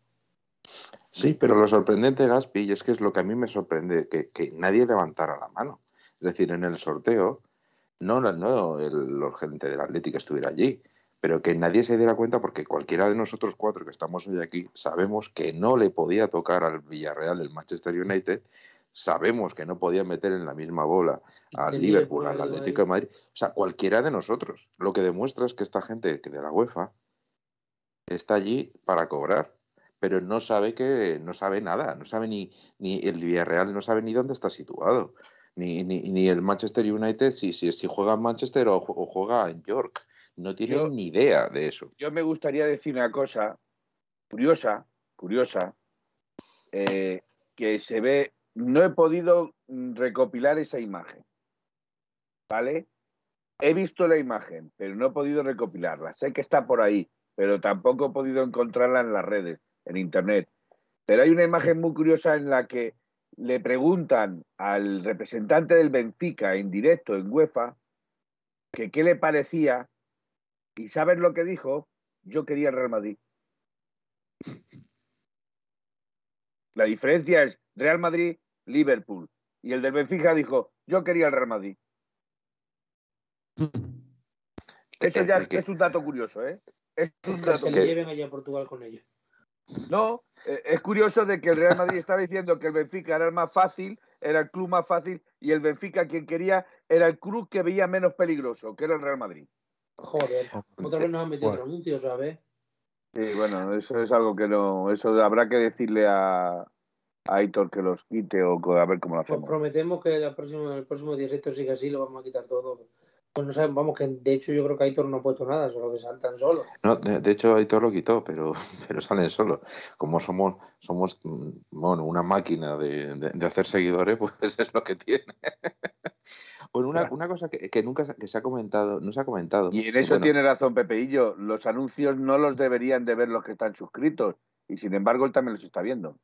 Sí, pero lo sorprendente, Gaspi, y es que es lo que a mí me sorprende, que, que nadie levantara la mano. Es decir, en el sorteo, no, no el, gente del Atlético estuviera allí, pero que nadie se diera cuenta porque cualquiera de nosotros cuatro que estamos hoy aquí sabemos que no le podía tocar al Villarreal el Manchester United, sabemos que no podía meter en la misma bola al Liverpool, al Atlético de Madrid, o sea, cualquiera de nosotros. Lo que demuestra es que esta gente que de la UEFA está allí para cobrar, pero no sabe que no sabe nada, no sabe ni, ni el Villarreal no sabe ni dónde está situado, ni, ni, el Manchester United si, si, si juega en Manchester o, juega en York. No tiene ni idea de eso. Yo me gustaría decir una cosa curiosa, curiosa, eh, que se ve, no he podido recopilar esa imagen, ¿vale? He visto la imagen, pero no he podido recopilarla. Sé que está por ahí, pero tampoco he podido encontrarla en las redes, en Internet. Pero hay una imagen muy curiosa en la que le preguntan al representante del Benfica en directo en UEFA que qué le parecía y ¿sabes lo que dijo? Yo quería el Real Madrid. La diferencia es Real Madrid, Liverpool. Y el del Benfica dijo, yo quería el Real Madrid. Eso ya es un dato curioso, ¿eh? Es un dato que se le lleven allá a Portugal con ellos. No, eh, es curioso de que el Real Madrid estaba diciendo que el Benfica era el más fácil, era el club más fácil, y el Benfica quien quería era el club que veía menos peligroso, que era el Real Madrid. Joder, otra vez nos han metido otro anuncio, ¿sabes? Sí, bueno, eso es algo que no, eso habrá que decirle a, a Aitor que los quite o a ver cómo lo pues hacemos. prometemos que la próxima, el próximo día esto sigue así, lo vamos a quitar todo. Pues no sabemos, vamos, que de hecho yo creo que Aitor no ha puesto nada, solo que saltan solo. No, de, hecho Aitor lo quitó, pero, pero salen solo. Como somos, somos bueno, una máquina de, de, hacer seguidores, pues es lo que tiene. bueno, una, una cosa que, que, nunca se ha comentado, no se ha comentado. Y en eso tiene razón Pepeillo, los anuncios no los deberían de ver los que están suscritos, y sin embargo él también los está viendo.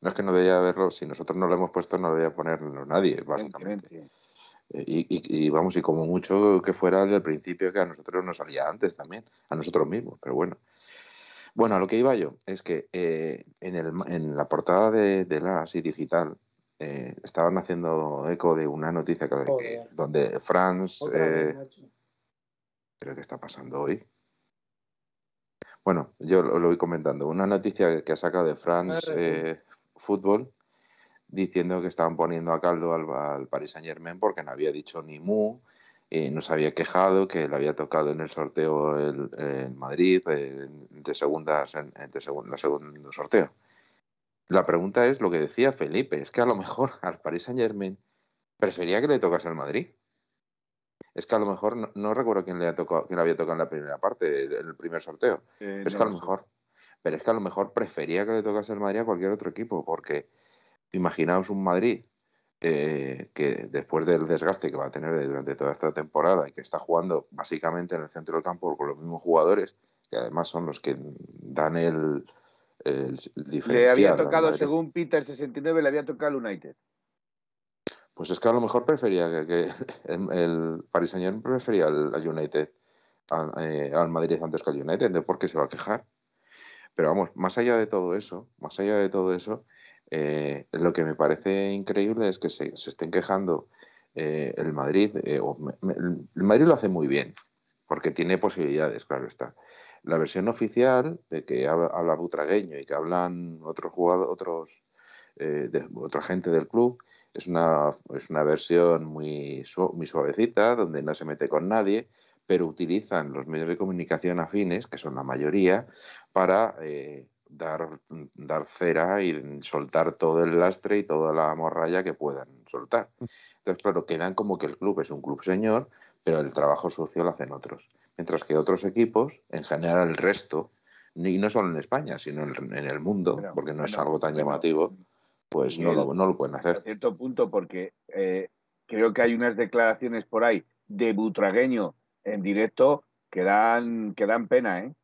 No es que no debería verlo, si nosotros no lo hemos puesto no debería ponerlo nadie, básicamente. Y, vamos, y como mucho que fuera del principio que a nosotros nos salía antes también, a nosotros mismos, pero bueno. Bueno, a lo que iba yo es que eh, en, el, en, la portada de, de la ASI Digital eh, estaban haciendo eco de una noticia que, donde France... Eh, ¿Pero qué está pasando hoy? Bueno, yo lo, voy comentando. Una noticia que ha sacado de France Fútbol diciendo que estaban poniendo a caldo al, Paris Saint Germain porque no había dicho ni mu, y no se había quejado, que le había tocado en el sorteo el, Madrid de segundas, en, de segundo, segundo sorteo. La pregunta es lo que decía Felipe, es que a lo mejor al Paris Saint Germain prefería que le tocase el Madrid. Es que a lo mejor no, recuerdo quién le, había tocado, quién le había tocado en la primera parte, en el primer sorteo. Eh, es que a lo mejor, pero es que a lo mejor prefería que le tocase el Madrid a cualquier otro equipo, porque Imaginaos un Madrid eh, que después del desgaste que va a tener durante toda esta temporada y que está jugando básicamente en el centro del campo con los mismos jugadores, que además son los que dan el, el diferencial. Le había tocado, según Peter 69, le había tocado el United. Pues es que a lo mejor prefería que, el, Paris Saint Germain prefería al, United eh, al, Madrid antes que al United, de por qué se va a quejar. Pero vamos, más allá de todo eso, más allá de todo eso, eh, lo que me parece increíble es que se, estén quejando eh, el Madrid. Eh, el Madrid lo hace muy bien, porque tiene posibilidades, claro está. La versión oficial de que habla, Butragueño y que hablan otros jugadores, otros, de, otra gente del club, es una, es una versión muy suavecita, donde no se mete con nadie, pero utilizan los medios de comunicación afines, que son la mayoría, para dar, dar cera y soltar todo el lastre y toda la morralla que puedan soltar. Mm. Entonces, claro, quedan como que el club es un club señor, pero el trabajo sucio lo hacen otros. Mientras que otros equipos, en general el resto, y no solo en España, sino en, el mundo, porque no es algo tan llamativo, pues no, lo, no, lo, pueden hacer. A cierto punto, porque eh, creo que hay unas declaraciones por ahí de Butragueño en directo que dan, que dan pena, ¿eh?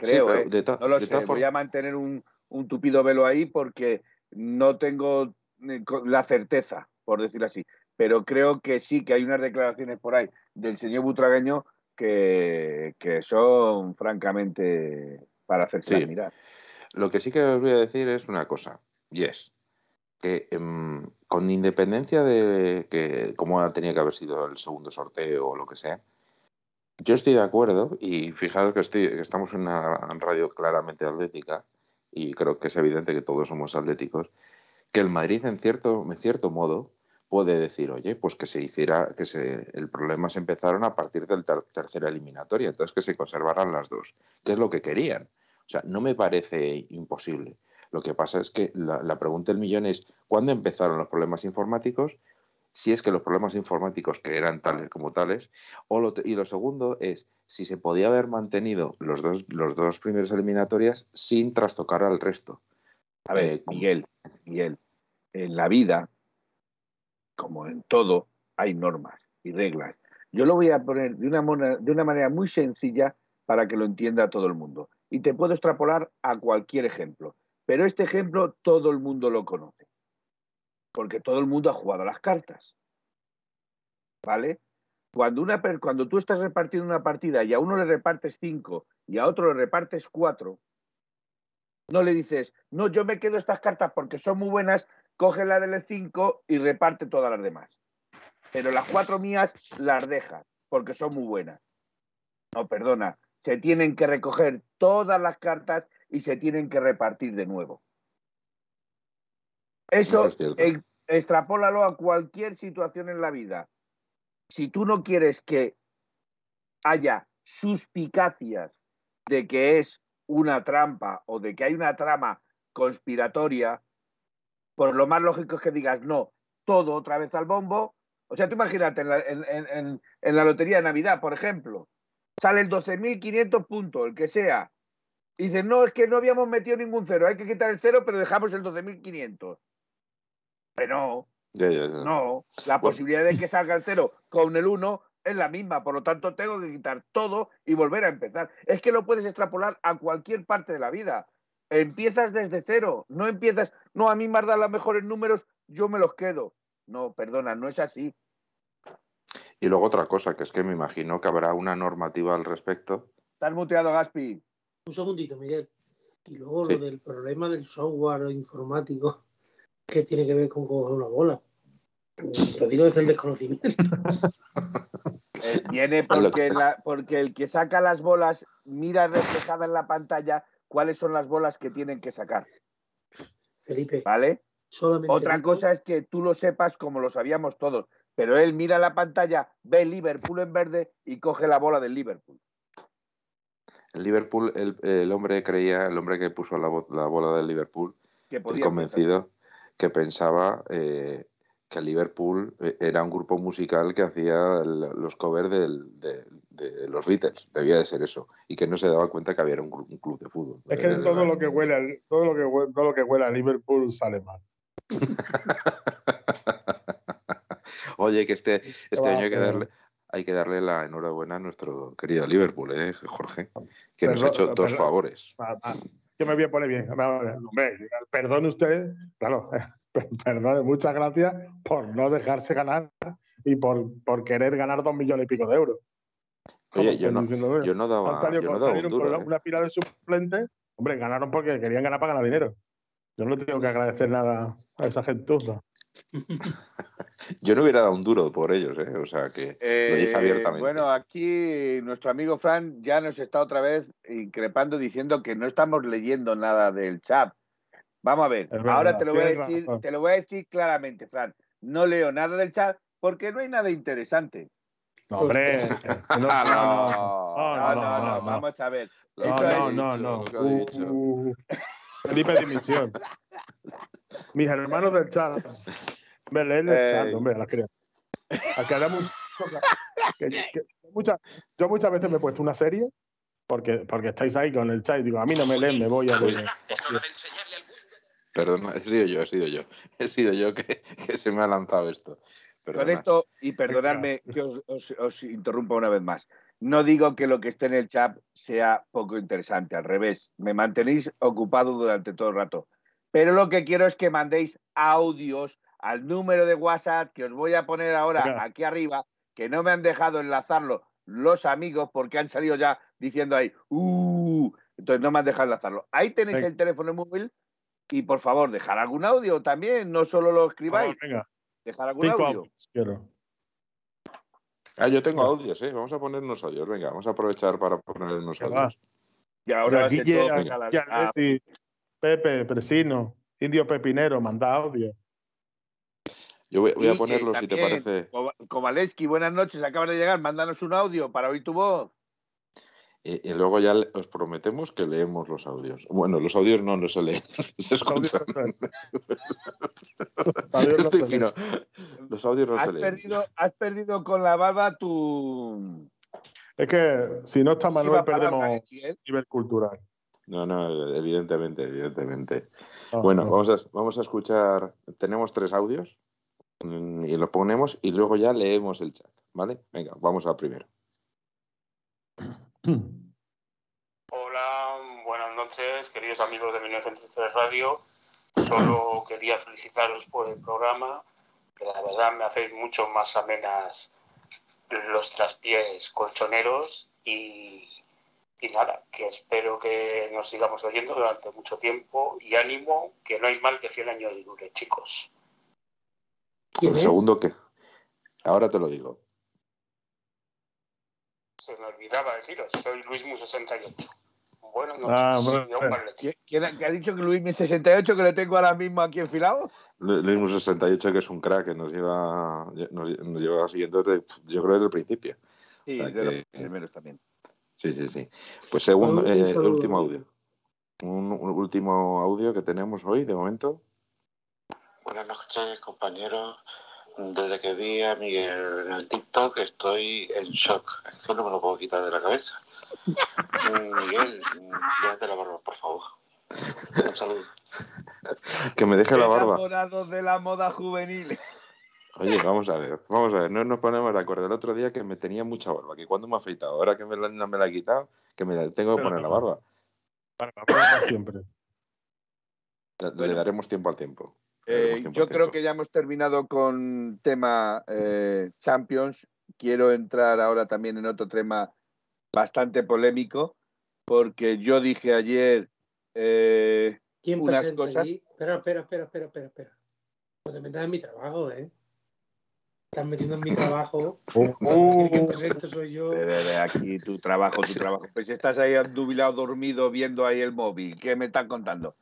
Creo, ¿eh? no lo sé. Voy a mantener un, un tupido velo ahí porque no tengo eh, la certeza, por decirlo así. Pero creo que sí, que hay unas declaraciones por ahí del señor Butragueño que, son francamente para hacerse mirar. Lo que sí que os voy a decir es una cosa, y es que em, con independencia de que cómo tenía que haber sido el segundo sorteo o lo que sea, yo estoy de acuerdo y fijaros que, estamos en una radio claramente atlética y creo que es evidente que todos somos atléticos, que el Madrid en cierto, en cierto modo puede decir, oye, pues que se hiciera, que se, el problema se empezaron a partir del tercera eliminatoria, entonces que se conservaran las dos, que es lo que querían. O sea, no me parece imposible. Lo que pasa es que la pregunta del millón es, ¿cuándo empezaron los problemas informáticos? Si es que los problemas informáticos que eran tales como tales, o lo, y lo segundo es si se podía haber mantenido los dos, los dos primeros eliminatorias sin trastocar al resto. A ver, eh, Miguel, Miguel, en la vida, como en todo, hay normas y reglas. Yo lo voy a poner de una, de una manera muy sencilla para que lo entienda todo el mundo. Y te puedo extrapolar a cualquier ejemplo. Pero este ejemplo todo el mundo lo conoce. Porque todo el mundo ha jugado las cartas. ¿Vale? Cuando, una, cuando tú estás repartiendo una partida y a uno le repartes cinco y a otro le repartes cuatro, no le dices, no, yo me quedo estas cartas porque son muy buenas, coge la del cinco y reparte todas las demás. Pero las cuatro mías las dejas porque son muy buenas. No, perdona, se tienen que recoger todas las cartas y se tienen que repartir de nuevo. Eso, extrapólalo a cualquier situación en la vida si tú no quieres que haya suspicacias de que es una trampa o de que hay una trama conspiratoria, pues lo más lógico es que digas no, todo otra vez al bombo. O sea, tú imagínate, en la, lotería de Navidad, por ejemplo, sale el 12.500 puntos, el que sea. Y dices, no, es que no habíamos metido ningún cero, hay que quitar el cero, pero dejamos el 12.500. Pero no, no, la posibilidad de que salga el cero con el 1 es la misma, por lo tanto tengo que quitar todo y volver a empezar. Es que lo puedes extrapolar a cualquier parte de la vida. Empiezas desde cero, no empiezas, no, a mí me has dado los mejores números, yo me los quedo. No, perdona, no es así. Y luego otra cosa, que es que me imagino que habrá una normativa al respecto. Estás muteado, Gaspi. Un segundito, Miguel. Y luego lo del problema del software informático que tiene que ver con coger una bola. Lo digo desde el desconocimiento. Viene porque, porque el que saca las bolas mira reflejada en la pantalla cuáles son las bolas que tienen que sacar. Felipe. ¿Vale? Otra cosa es que tú lo sepas como lo sabíamos todos, pero él mira la pantalla, ve Liverpool en verde y coge la bola del Liverpool. El Liverpool, el, hombre creía, el hombre que puso la, bola del Liverpool, que podía convencido que pensaba eh, que Liverpool eh, era un grupo musical que hacía los covers de, los Beatles, debía de ser eso, y que no se daba cuenta que había un, club de fútbol. Es que todo lo que huele a, todo lo que todo lo que huele a Liverpool sale mal. Oye, que este, este año hay que darle, hay que darle la enhorabuena a nuestro querido Liverpool, ¿eh, Jorge, que nos ha hecho dos favores. Yo me voy a poner bien. perdone usted, claro, perdone, muchas gracias por no dejarse ganar y por, por querer ganar dos millones y pico de euros. Oye, yo no, yo no, daba, han salido, ¿eh? una pila de suplentes. Hombre, ganaron porque querían ganar para ganar dinero. Yo no tengo que agradecer nada a esa gentuza. Yo no hubiera dado un duro por ellos, ¿eh? o sea que lo dije eh, abiertamente. Bueno, aquí nuestro amigo Fran ya nos está otra vez increpando diciendo que no estamos leyendo nada del chat. Vamos a ver, ahora te lo, voy a decir, te lo voy a decir claramente, Fran. No leo nada del chat porque no hay nada interesante. No, hombre. no, no, no, vamos a ver. no, no, no, Felipe Dimisión. Mis hermanos del chat. Me leen el chat, hombre, las creo. yo muchas veces me he puesto una serie porque, porque estáis ahí con el chat y digo, a mí no me leen, me voy a leer. Perdón, he sido yo, he sido yo. He sido yo que, se me ha lanzado esto. Con esto, y perdonadme que os, os, interrumpa una vez más. No digo que lo que esté en el chat sea poco interesante, al revés, me mantenéis ocupado durante todo el rato. Pero lo que quiero es que mandéis audios al número de WhatsApp que os voy a poner ahora aquí arriba, que no me han dejado enlazarlo los amigos porque han salido ya diciendo ahí, uh, entonces no me han dejado enlazarlo. Ahí tenéis el teléfono móvil y por favor, dejar algún audio también, no solo lo escribáis. Dejar algún audio. Ah, yo tengo audios, ¿eh? Vamos a poner unos audios. Venga, vamos a aprovechar para poner unos audios. Y ahora Guille, Pepe, Presino, Indio Pepinero, manda audio. Yo voy, a ponerlo si te parece. Kowaleski, buenas noches, acabas de llegar, mándanos un audio para oír tu voz. Y, luego ya os prometemos que leemos los audios. Bueno, los audios no, no se leen, se escuchan. Estoy fino. Los audios no has se leen. Perdido, has perdido con la barba tu... Es que si no está Manuel perdemos ¿eh? nivel cultural. No, no, evidentemente, evidentemente. Ah, bueno, Vamos, a, vamos a escuchar, tenemos tres audios mm, y los ponemos y luego ya leemos el chat, ¿vale? Venga, vamos al primero. Hola, buenas noches, queridos amigos de 1903 Radio. Solo quería felicitaros por el programa, que la verdad me hacéis mucho más amenas los traspiés colchoneros y, y nada, que espero que nos sigamos oyendo durante mucho tiempo y ánimo, que no hay mal que 100 años dure, chicos. ¿El segundo qué? Ahora te lo digo se me olvidaba deciros, soy Luis Mu 68. Bueno, no ah, ¿Quién, ha dicho que Luis 68 que le tengo ahora mismo aquí enfilado? Luis Mu 68 que es un crack que nos lleva, nos, lleva siguiendo desde, yo creo desde el principio. Sí, de los primeros también. Sí, sí, sí. Pues segundo, eh, último audio. Un, un, último audio que tenemos hoy, de momento. Buenas noches, compañeros. Desde que vi a Miguel en el TikTok estoy en shock. Es que no me lo puedo quitar de la cabeza. Mm, Miguel, déjate la barba, por favor. Un saludo. Que me deje la barba. de la moda juvenil. Oye, vamos a ver, vamos a ver, no nos ponemos de acuerdo. El otro día que me tenía mucha barba, que cuando me ha afeitado, ahora que me la, no me la he quitado, que me la tengo que poner la barba. Para, siempre. Le, daremos tiempo al tiempo. Eh, yo creo que ya hemos terminado con tema eh, Champions. Quiero entrar ahora también en otro tema bastante polémico, porque yo dije ayer eh, ¿Quién unas cosas... Espera, espera, espera, espera, espera, espera. No te metas en mi trabajo, ¿eh? Estás metiendo en mi trabajo. Uh, uh, soy yo. aquí tu trabajo, tu trabajo. Pues estás ahí andubilado, dormido, viendo ahí el móvil. ¿Qué me estás contando?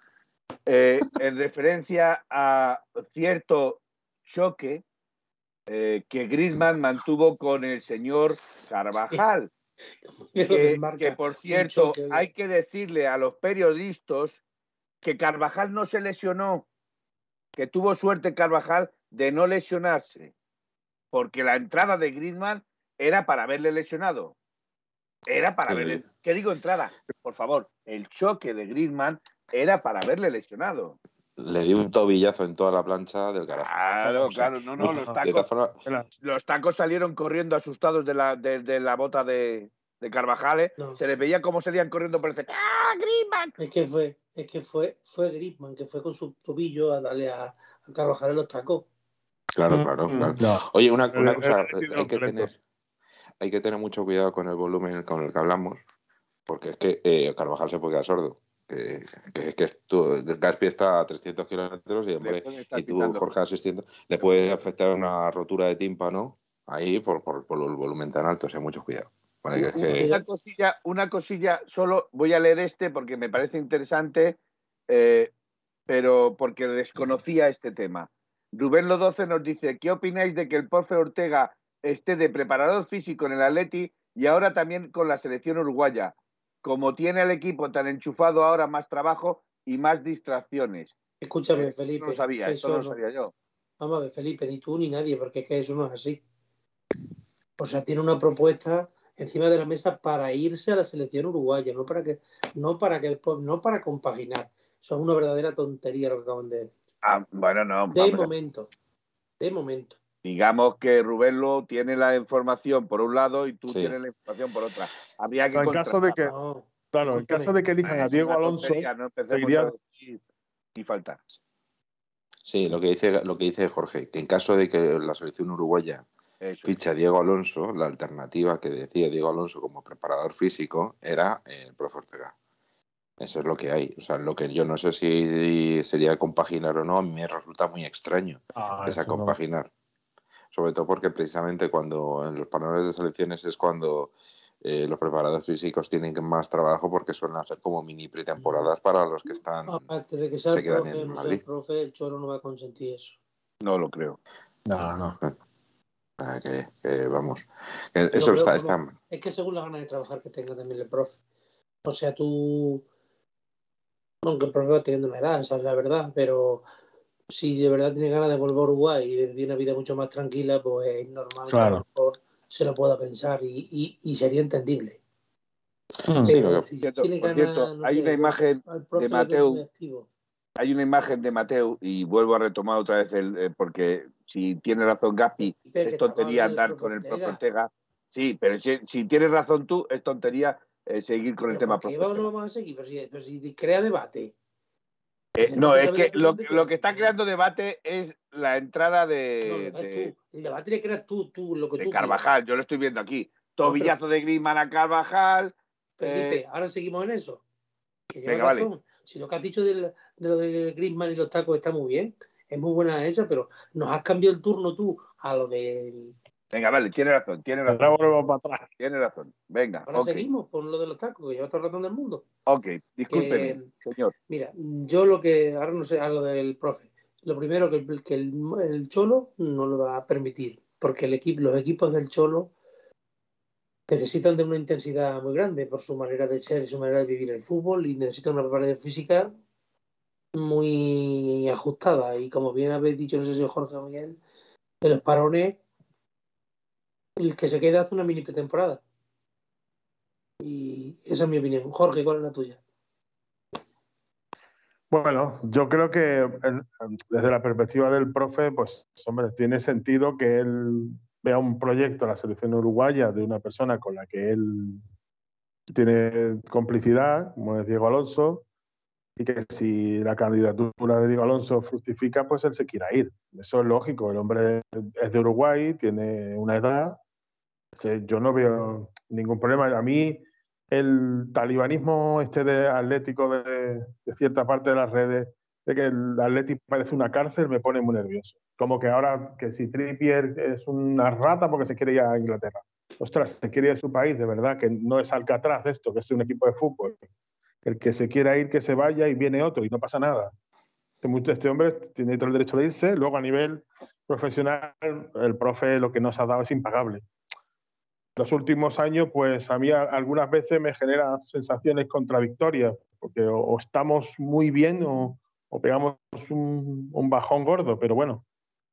Eh, en referencia a cierto choque eh, que Griezmann mantuvo con el señor Carvajal. Que, por cierto, hay que decirle a los periodistas que Carvajal no se lesionó, que tuvo suerte Carvajal de no lesionarse, porque la entrada de Griezmann era para haberle lesionado. Era para verle. ¿Qué digo entrada? Por favor, el choque de Griezmann era para haberle lesionado. Le dio un tobillazo en toda la plancha del carajo. Claro, claro, no, no, los tacos, salieron corriendo asustados de la, de, la bota de, de Carvajal. Se les veía cómo salían corriendo, parece ¡Ah, Griezmann! Es que fue, es que fue, fue Griezmann, que fue con su tobillo a darle a, a Carvajal los tacos. Claro, claro, mm. claro. Oye, una, una cosa, hay que, tener, hay que tener mucho cuidado con el volumen con el que hablamos, porque es que eh, Carvajal se puede quedar sordo que, que, que tú, Gaspi está a 300 kilómetros y, y tú, Jorge, a 600, le puede afectar una rotura de tímpano ahí por, por, por el volumen tan alto, o sea, mucho cuidado. una, cosilla, una cosilla, solo voy a leer este porque me parece interesante, eh, pero porque desconocía este tema. Rubén Lodoce nos dice, ¿qué opináis de que el Porfe Ortega esté de preparador físico en el Atleti y ahora también con la selección uruguaya? Como tiene el equipo tan enchufado ahora, más trabajo y más distracciones. Escúchame, Felipe. No lo sabía, eso, no lo sabía yo. Vamos a ver, Felipe, ni tú ni nadie, porque es que eso no es así. O sea, tiene una propuesta encima de la mesa para irse a la selección uruguaya, no para que, no para que no para compaginar. Eso es una verdadera tontería lo que acaban de decir. Ah, bueno, no. De momento. De momento. Digamos que Rubén lo tiene la información por un lado y tú tienes la información por otra. Habría que en caso de que, claro, en caso de que elijan a Diego Alonso, no seguiría... y faltar. Sí, lo que dice lo que dice Jorge, que en caso de que la selección uruguaya ficha a Diego Alonso, la alternativa que decía Diego Alonso como preparador físico era el profe Ortega. Eso es lo que hay. O sea, lo que yo no sé si sería compaginar o no, a mí me resulta muy extraño ah, esa compaginar. Sobre todo porque precisamente cuando en los paneles de selecciones es cuando eh, los preparadores físicos tienen más trabajo porque suelen hacer como mini pretemporadas para los que están. Aparte de que sea el profe, no sea el profe, el Cholo no va a consentir eso. No lo creo. No, no. Ah, que, vamos. eso está, está. Es que según la gana de trabajar que tenga también el profe. O sea, tú aunque el profe va teniendo una edad, esa es la verdad, pero si de verdad tiene ganas de volver a Uruguay y de vivir una vida mucho más tranquila, pues es normal que a lo mejor se lo pueda pensar y, sería entendible. Hmm. Pero si tiene ganas, hay una imagen de Mateo. Hay una imagen de Mateo y vuelvo a retomar otra vez el, eh, porque si tiene razón Gaspi, es tontería andar con el profe Ortega. Sí, pero si, si tienes razón tú, es tontería eh, seguir con el tema ¿Por no vamos a seguir? Pero si, crea debate. Eh, no, es que lo, lo, que está creando debate es la entrada de. El debate le creas tú, tú, lo que de Carvajal, yo lo estoy viendo aquí. Tobillazo de Griezmann a Carvajal. Felipe, eh, ahora seguimos en eso. Que lleva razón. Si lo que has dicho de, de lo de Griezmann y los tacos está muy bien, es muy buena esa, pero nos has cambiado el turno tú a lo del Venga, vale, tiene razón, tiene razón. Ahora volvemos para atrás. Tiene razón. Venga. Ahora seguimos con lo de los tacos, que lleva todo el ratón del mundo. Ok, discúlpeme, señor. Mira, yo lo que, ahora no sé, a lo del profe. Lo primero que, que el, Cholo no lo va a permitir, porque el equipo, los equipos del Cholo necesitan de una intensidad muy grande por su manera de ser y su manera de vivir el fútbol y necesitan una preparación física muy ajustada. Y como bien habéis dicho, no sé si Jorge o Miguel, de los parones el que se queda hace una mini pretemporada. Y esa es mi opinión. Jorge, ¿cuál es la tuya? Bueno, yo creo que desde la perspectiva del profe, pues hombre, tiene sentido que él vea un proyecto en la selección uruguaya de una persona con la que él tiene complicidad, como es Diego Alonso, y que si la candidatura de Diego Alonso fructifica, pues él se quiera ir. Eso es lógico, el hombre es de Uruguay, tiene una edad, yo no veo ningún problema. A mí el talibanismo este de atlético de, cierta parte de las redes, de que el Atlético parece una cárcel, me pone muy nervioso. Como que ahora que si Trippier es una rata porque se quiere ir a Inglaterra. Ostras, se quiere ir a su país, de verdad, que no es Alcatraz esto, que es un equipo de fútbol. El que se quiera ir, que se vaya y viene otro y no pasa nada. Este, este hombre tiene todo el derecho de irse, luego a nivel profesional, el profe lo que nos ha dado es impagable los últimos años, pues a mí algunas veces me genera sensaciones contradictorias, porque o, estamos muy bien o, pegamos un, bajón gordo, pero bueno,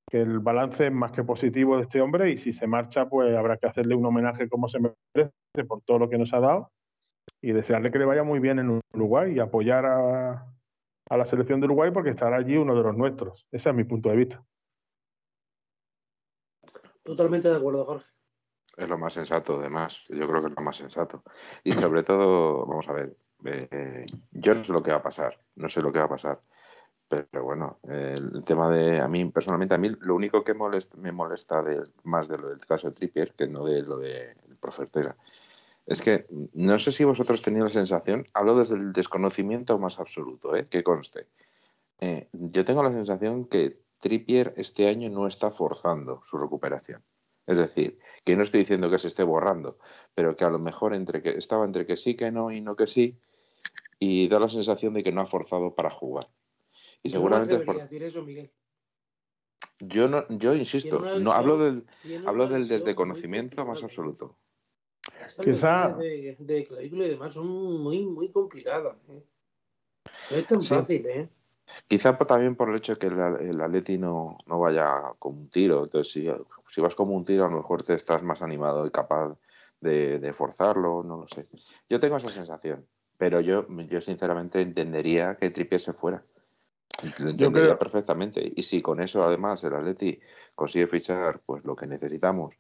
que el balance es más que positivo de este hombre y si se marcha, pues habrá que hacerle un homenaje como se merece por todo lo que nos ha dado y desearle que le vaya muy bien en Uruguay y apoyar a, a la selección de Uruguay porque estará allí uno de los nuestros. Ese es mi punto de vista. Totalmente de acuerdo, Jorge. Es lo más sensato, además. Yo creo que es lo más sensato. Y sobre todo, vamos a ver, eh, yo no sé lo que va a pasar, no sé lo que va a pasar. Pero bueno, el tema de, a mí personalmente, a mí lo único que me molesta más de lo del caso de Trippier que no de lo del de profe Ortega, es que no sé si vosotros tenéis la sensación, hablo desde el desconocimiento más absoluto, ¿eh? que conste. Eh, yo tengo la sensación que Trippier este año no está forzando su recuperación. Es decir, que no estoy diciendo que se esté borrando, pero que a lo mejor entre que estaba entre que sí, que no y no que sí, y da la sensación de que no ha forzado para jugar. Y seguramente por... decir eso, Miguel. Yo no, yo insisto, no hablo del hablo del desde conocimiento más absoluto. Quizá de, de clavícula y demás son muy muy complicadas. ¿eh? No es tan fácil, ¿eh? Quizá también por el hecho de que el, el Atleti no, no, vaya como un tiro. Entonces, si, si, vas como un tiro, a lo mejor te estás más animado y capaz de, de, forzarlo, no lo sé. Yo tengo esa sensación, pero yo, yo sinceramente entendería que Trippier se fuera. Lo entendería perfectamente. Y si con eso además el Atleti consigue fichar pues lo que necesitamos,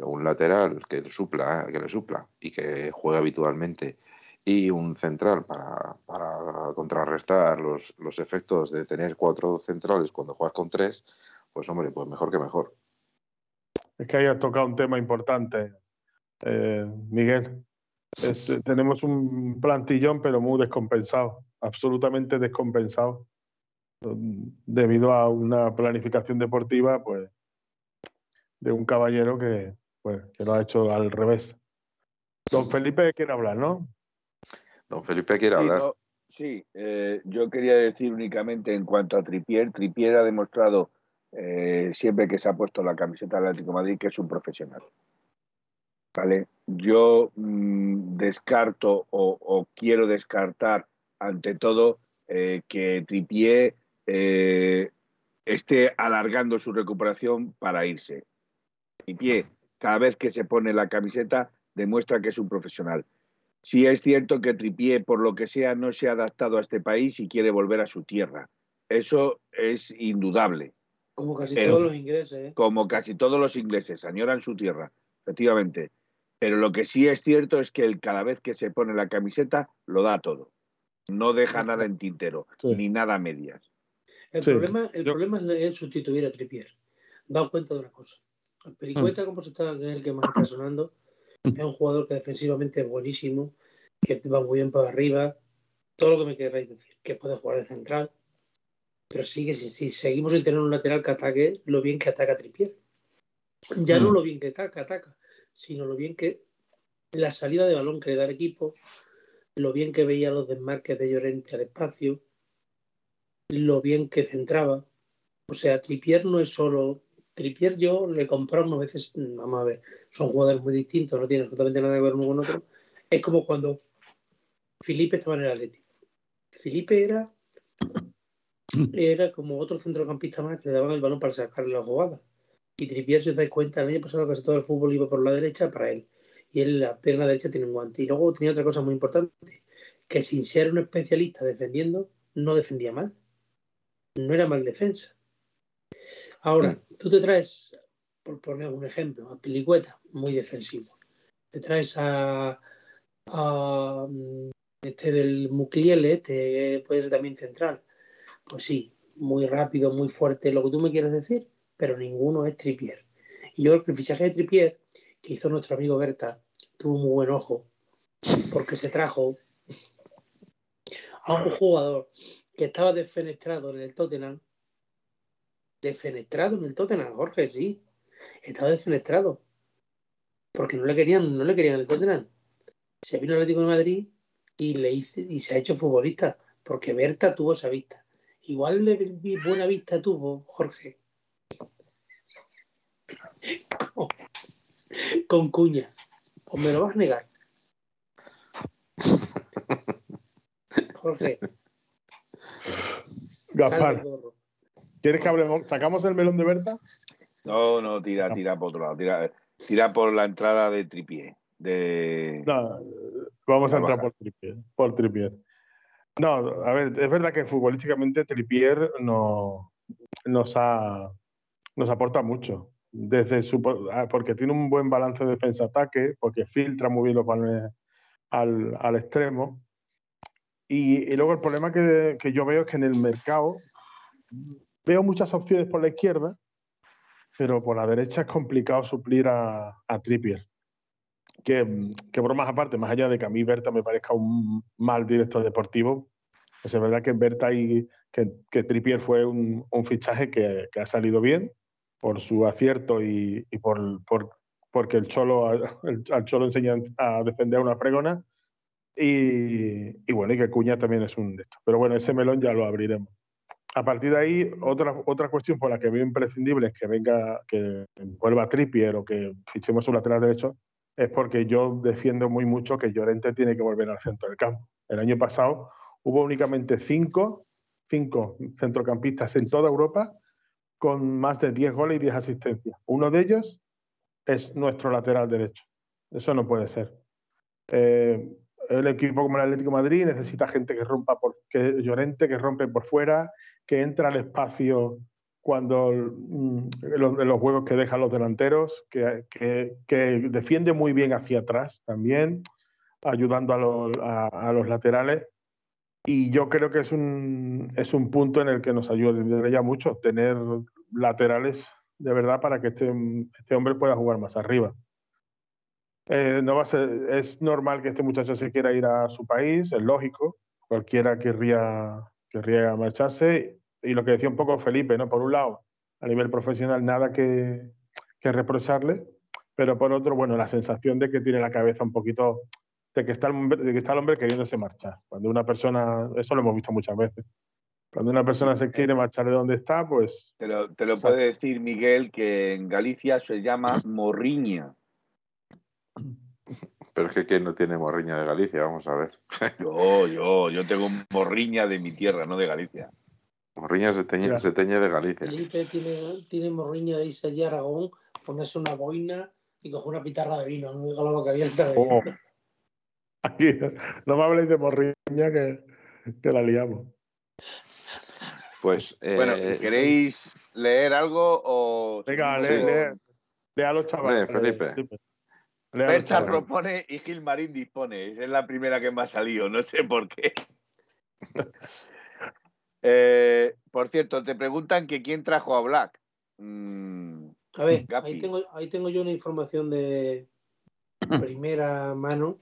un lateral que le supla, que le supla y que juegue habitualmente y un central para, para contrarrestar los, los, efectos de tener cuatro centrales cuando juegas con tres, pues hombre, pues mejor que mejor. Es que hayas tocado un tema importante, eh, Miguel. Eh, tenemos un plantillón, pero muy descompensado, absolutamente descompensado, debido a una planificación deportiva, pues, de un caballero que, pues, que lo ha hecho al revés. Don Felipe quiere hablar, ¿no? Don Felipe quiere hablar. sí, eh, yo quería decir únicamente en cuanto a Tripier, Tripier ha demostrado eh, siempre que se ha puesto la camiseta del Atlético Madrid que es un profesional. ¿Vale? Yo mm, descarto o, quiero descartar ante todo eh, que Tripier esté alargando su recuperación para irse. Tripier, cada vez que se pone la camiseta, demuestra que es un profesional. Sí es cierto que Tripié, por lo que sea, no se ha adaptado a este país y quiere volver a su tierra. Eso es indudable. Como casi todos los ingleses. ¿eh? Como casi todos los ingleses, añoran su tierra, efectivamente. Pero lo que sí es cierto es que él cada vez que se pone la camiseta lo da todo. No deja nada en tintero, ni nada a medias. El, problema, el problema es sustituir a Tripier. Dado cuenta de una cosa. El Pericueta, mm. como se está, el que más está sonando, es un jugador que defensivamente es buenísimo, que va muy bien para arriba, todo lo que me queráis decir, que puede jugar de central, pero sigue, si, si, seguimos sin tener un lateral que ataque lo bien que ataca Tripier. Ya no mm. lo bien que ataca, ataca, sino lo bien que la salida de balón que le da el equipo, lo bien que veía los desmarques de Llorente al espacio, lo bien que centraba. O sea, Tripier no es solo Tripier yo le he unas veces, vamos a ver, son jugadores muy distintos, no tienen absolutamente nada que ver uno con otro. Es como cuando Felipe estaba en el Atlético. Felipe era, era como otro centrocampista más que le daban el balón para sacarle la jugada. Y Tripier, si os dais cuenta, el año pasado casi todo el fútbol iba por la derecha para él. Y él, la pierna derecha, tiene un guante. Y luego tenía otra cosa muy importante, que sin ser un especialista defendiendo, no defendía mal. No era mal defensa. Ahora, tú te traes, por poner un ejemplo, a Pilicueta, muy defensivo. Te traes a, mm, este del Mucliele, este puede ser también central. Pues sí, muy rápido, muy fuerte, lo que tú me quieres decir, pero ninguno es Tripier. Y yo creo que el fichaje de Tripier, que hizo nuestro amigo Berta, tuvo muy buen ojo, porque se trajo a un jugador que estaba defenestrado en el Tottenham defenestrado en el Tottenham, Jorge, sí. Estaba defenestrado. Porque no le querían, no le querían el Tottenham. Se vino al Atlético de Madrid y le hice, y se ha hecho futbolista. Porque Berta tuvo esa vista. Igual le buena vista tuvo, Jorge. con, cuña. ¿O me lo vas a negar? Jorge. Gaspar. ¿Quieres que hablemos? ¿Sacamos el melón de Berta? No, no, tira, tira por otro lado. Tira, tira por la entrada de Tripié. De... No, vamos a entrar por Tripié. Por Tripier. No, a ver, es verdad que futbolísticamente Tripier no, nos, ha, nos aporta mucho. Desde su, ah, porque tiene un buen balance de defensa-ataque, porque filtra muy bien los balones al, al extremo. Y, y, luego el problema que, que yo veo es que en el mercado Veo muchas opciones por la izquierda, pero por la derecha es complicado suplir a, a Trippier. Que, que bromas aparte, más allá de que a mí Berta me parezca un mal director deportivo, pues es verdad que Berta y que, que Trippier fue un, un fichaje que, que, ha salido bien por su acierto y, y por, por, porque el Cholo, el, al Cholo enseña a defender una pregona. Y, y, bueno, y que Cuña también es un de estos. Pero bueno, ese melón ya lo abriremos a partir de ahí, otra, otra cuestión por la que veo imprescindible es que venga, que vuelva Trippier o que fichemos un lateral derecho, es porque yo defiendo muy mucho que Llorente tiene que volver al centro del campo. El año pasado hubo únicamente cinco, cinco centrocampistas en toda Europa con más de 10 goles y 10 asistencias. Uno de ellos es nuestro lateral derecho. Eso no puede ser. Eh, el equipo como el Atlético Madrid necesita gente que rompa por que Llorente, que rompe por fuera, que entra al espacio cuando mm, los, juegos que dejan los delanteros, que, que, que, defiende muy bien hacia atrás también, ayudando a los, a, a los, laterales. Y yo creo que es un, es un punto en el que nos ayudaría mucho tener laterales de verdad para que este, este hombre pueda jugar más arriba. Eh, no va a ser, es normal que este muchacho se quiera ir a su país, es lógico, cualquiera querría, querría marcharse. Y lo que decía un poco Felipe, ¿no? Por un lado, a nivel profesional, nada que, que reprocharle, pero por otro, bueno, la sensación de que tiene la cabeza un poquito, de que está el, de que está el hombre queriéndose marchar. Cuando una persona, eso lo hemos visto muchas veces, cuando una persona se quiere marchar de donde está, pues... Te lo, te lo puede decir Miguel, que en Galicia se llama morriña. Pero es que ¿quién no tiene morriña de Galicia? Vamos a ver. Yo, yo, yo tengo morriña de mi tierra, no de Galicia. Morriña se teñe, se teñe de Galicia. Felipe tiene, tiene morriña de Isa y Aragón, ponerse una boina y coger una pitarra de vino, no digo la boca abierta. Oh. Aquí, no me habléis de morriña que, que la liamos. Pues. Eh, bueno, ¿queréis leer algo o.? Venga, lee, lee, lee a los chavales. Lee, Felipe. Felipe. Berta propone y Gilmarín dispone. Esa es la primera que me ha salido, no sé por qué. eh, por cierto, te preguntan que quién trajo a Black. Mm, a ver, ahí tengo, ahí tengo yo una información de primera mano,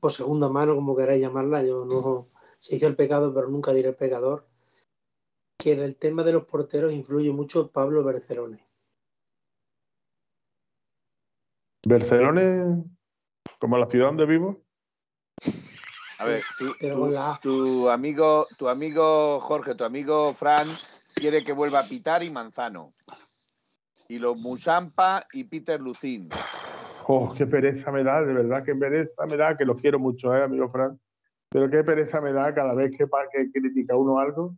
o segunda mano, como queráis llamarla. Yo no se hizo el pecado, pero nunca diré el pecador. Que en el tema de los porteros influye mucho Pablo Bercerone. Barcelona, como la ciudad donde vivo. A ver, tu, tu, tu, amigo, tu amigo Jorge, tu amigo Fran quiere que vuelva a Pitar y Manzano. Y los Musampa y Peter Lucín. Oh, qué pereza me da, de verdad, qué pereza me da, que los quiero mucho, ¿eh, amigo Fran? Pero qué pereza me da cada vez que, que critica uno algo,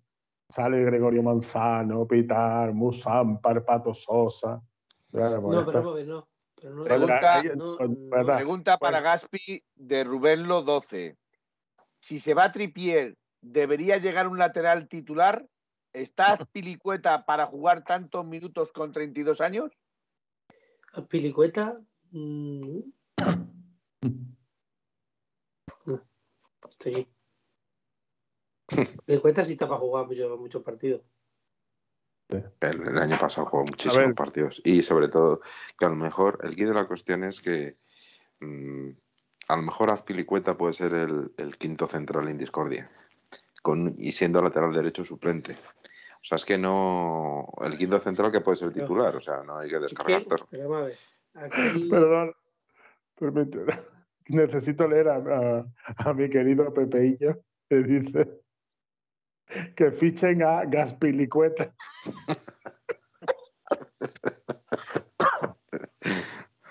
sale Gregorio Manzano, Pitar, Musampa, Pato Sosa. Bueno, no, pero no, No, pregunta, no, pregunta para pues, Gaspi de Rubenlo 12. Si se va Tripier, ¿debería llegar un lateral titular? ¿Está Pilicueta para jugar tantos minutos con 32 años? Pilicueta. Mmm... Sí. Pilicueta sí está para jugar muchos mucho partidos. El, el, año pasado jugó muchísimos partidos y sobre todo que a lo mejor el guía de la cuestión es que mmm, a lo mejor Azpilicueta puede ser el, el, quinto central en discordia con, y siendo lateral derecho suplente. O sea, es que no. El quinto central que puede ser titular, o sea, no hay que descargar. Aquí... Perdón, permíteme. Necesito leer a, a, a mi querido Pepeillo que dice que fichen a Gaspilicueta.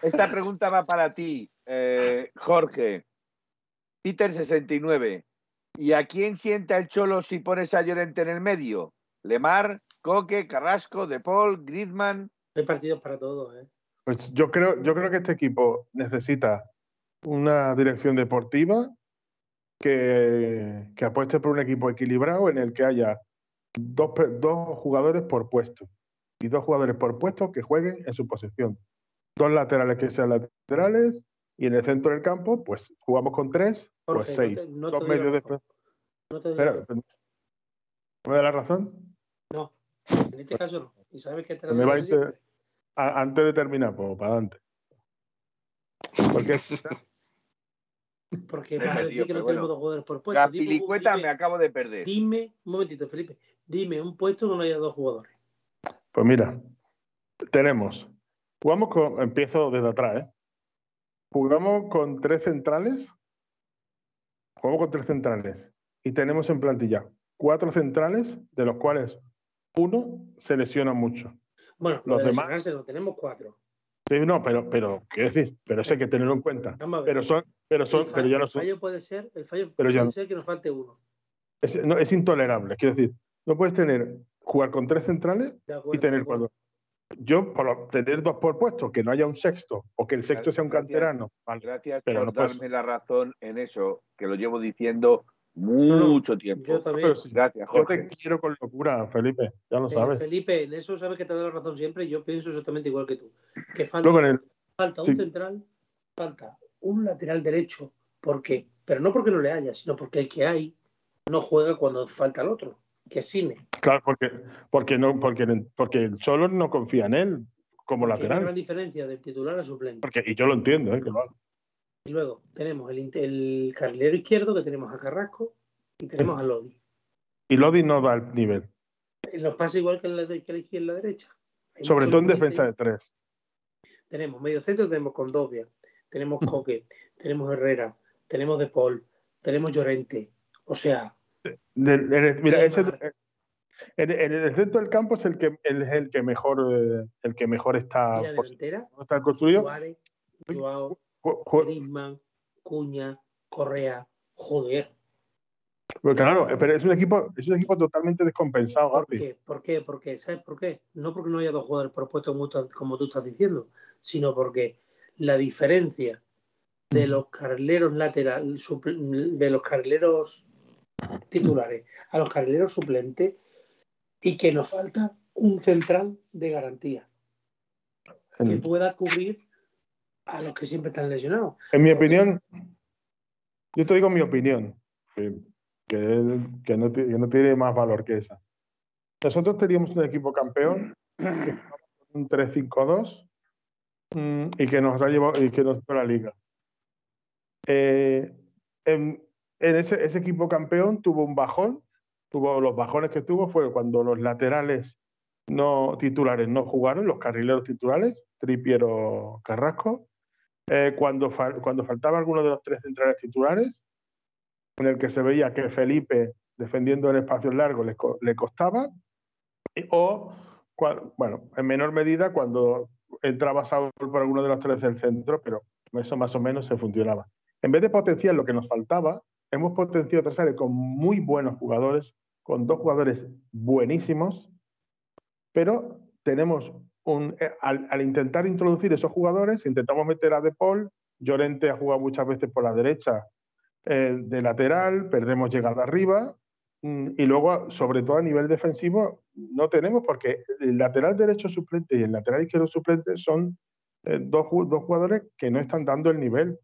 Esta pregunta va para ti, eh, Jorge. Peter 69. ¿Y a quién sienta el Cholo si pones a Llorente en el medio? Lemar, Coque, Carrasco, De Paul, Griezmann. Hay partidos para todos, ¿eh? Pues yo creo, yo creo que este equipo necesita una dirección deportiva que, que, apueste por un equipo equilibrado en el que haya dos, dos, jugadores por puesto y dos jugadores por puesto que jueguen en su posición. Dos laterales que sean laterales y en el centro del campo, pues jugamos con tres, Jorge, pues seis. No te, no dos medios de... No te Espera, ¿Me da la razón? No, en este caso no. ¿Y sabes que te me va a, Antes de terminar, pues para adelante. Porque porque para decir que no tenemos dos jugadores por puesto. Gapilicueta me acabo de perder. Dime, un momentito, Felipe. Dime un puesto donde haya dos jugadores. Pues mira, tenemos. Jugamos con. Empiezo desde atrás, ¿eh? Jugamos con tres centrales. Jugamos con tres centrales. Y tenemos en plantilla cuatro centrales, de los cuales uno se lesiona mucho. Bueno, los demás. Lo tenemos cuatro. Sí, no, pero, pero, quiero decir, pero eso hay que tenerlo en cuenta. Pero son, pero son, fallo, pero ya no son. El fallo puede ser, el fallo pero puede ya, ser que nos falte uno. Es, no, es intolerable, quiero decir, no puedes tener, jugar con tres centrales acuerdo, y tener cuatro. yo por tener dos por puesto, que no haya un sexto o que el sexto sea un canterano. Gracias por darme la razón en eso, que lo llevo diciendo mucho tiempo. Yo también. Gracias, Jorge. Yo te quiero con locura, Felipe, ya lo eh, sabes. Felipe, en eso sabes que te dado la razón siempre yo pienso exactamente igual que tú. Que falta, un central, falta un lateral derecho. ¿Por qué? Pero no porque no le haya, sino porque el que hay no juega cuando falta el otro, que es Cine. Claro, porque, porque, no, porque, porque no confía en él como lateral. Hay una gran diferencia del titular a suplente. Porque, y yo lo entiendo, ¿eh? Y luego tenemos el, el carrilero izquierdo, que tenemos a Carrasco, y tenemos a Lodi. Y Lodi no da el nivel. Nos pasa igual que en la, que la izquierda y la derecha. Sobre todo en defensa de tres. Tenemos medio centro, tenemos Condovia, tenemos Coque, tenemos Herrera, tenemos De Paul, tenemos Llorente. O sea. mira, ese, en, el centro del campo es el que, el, el que mejor eh, el que mejor está, está construido. Joao, Griezmann, Cuña, Correa, joder. Pero claro, pero es un equipo, es un equipo totalmente descompensado, ¿Por qué? ¿Por qué? ¿Por qué? ¿Sabes por qué? No porque no haya dos jugadores propuestos como tú estás diciendo, sino porque la diferencia de los carrileros laterales, de los carrileros titulares a los carrileros suplentes y que nos falta un central de garantía que pueda cubrir a los que siempre están lesionados. En mi opinión, yo te digo mi opinión, que, que, no, tiene más valor que esa. Nosotros teníamos un equipo campeón, un 3-5-2, mm, y que nos ha llevado, y que nos la liga. Eh, en, ese, equipo campeón tuvo un bajón, tuvo los bajones que tuvo fue cuando los laterales no titulares no jugaron, los carrileros titulares, Tripiero Carrasco, eh, cuando, cuando faltaba alguno de los tres centrales titulares, en el que se veía que Felipe defendiendo en espacios largos le, le costaba, o, bueno, en menor medida cuando entraba Saúl por alguno de los tres del centro, pero eso más o menos se funcionaba. En vez de potenciar lo que nos faltaba, hemos potenciado tres áreas con muy buenos jugadores, con dos jugadores buenísimos, pero tenemos un, eh, al, intentar introducir esos jugadores, intentamos meter a De Paul, Llorente ha jugado muchas veces por la derecha eh, de lateral, perdemos llegada arriba, y luego, sobre todo a nivel defensivo, no tenemos porque el lateral derecho suplente y el lateral izquierdo suplente son eh, dos, dos jugadores que no están dando el nivel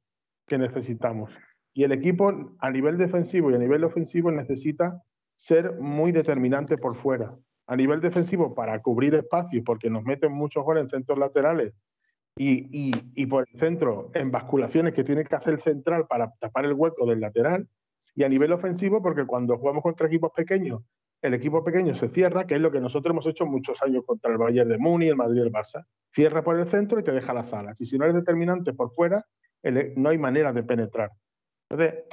que necesitamos. Y el equipo a nivel defensivo y a nivel ofensivo necesita ser muy determinante por fuera a nivel defensivo para cubrir espacios, porque nos meten muchos goles en centros laterales y, y, por el centro en basculaciones que tiene que hacer el central para tapar el hueco del lateral. Y a nivel ofensivo, porque cuando jugamos contra equipos pequeños, el equipo pequeño se cierra, que es lo que nosotros hemos hecho muchos años contra el Bayern de Muni, el Madrid y el Barça. Cierra por el centro y te deja las alas. Y si no eres determinante por fuera, no hay manera de penetrar. Entonces,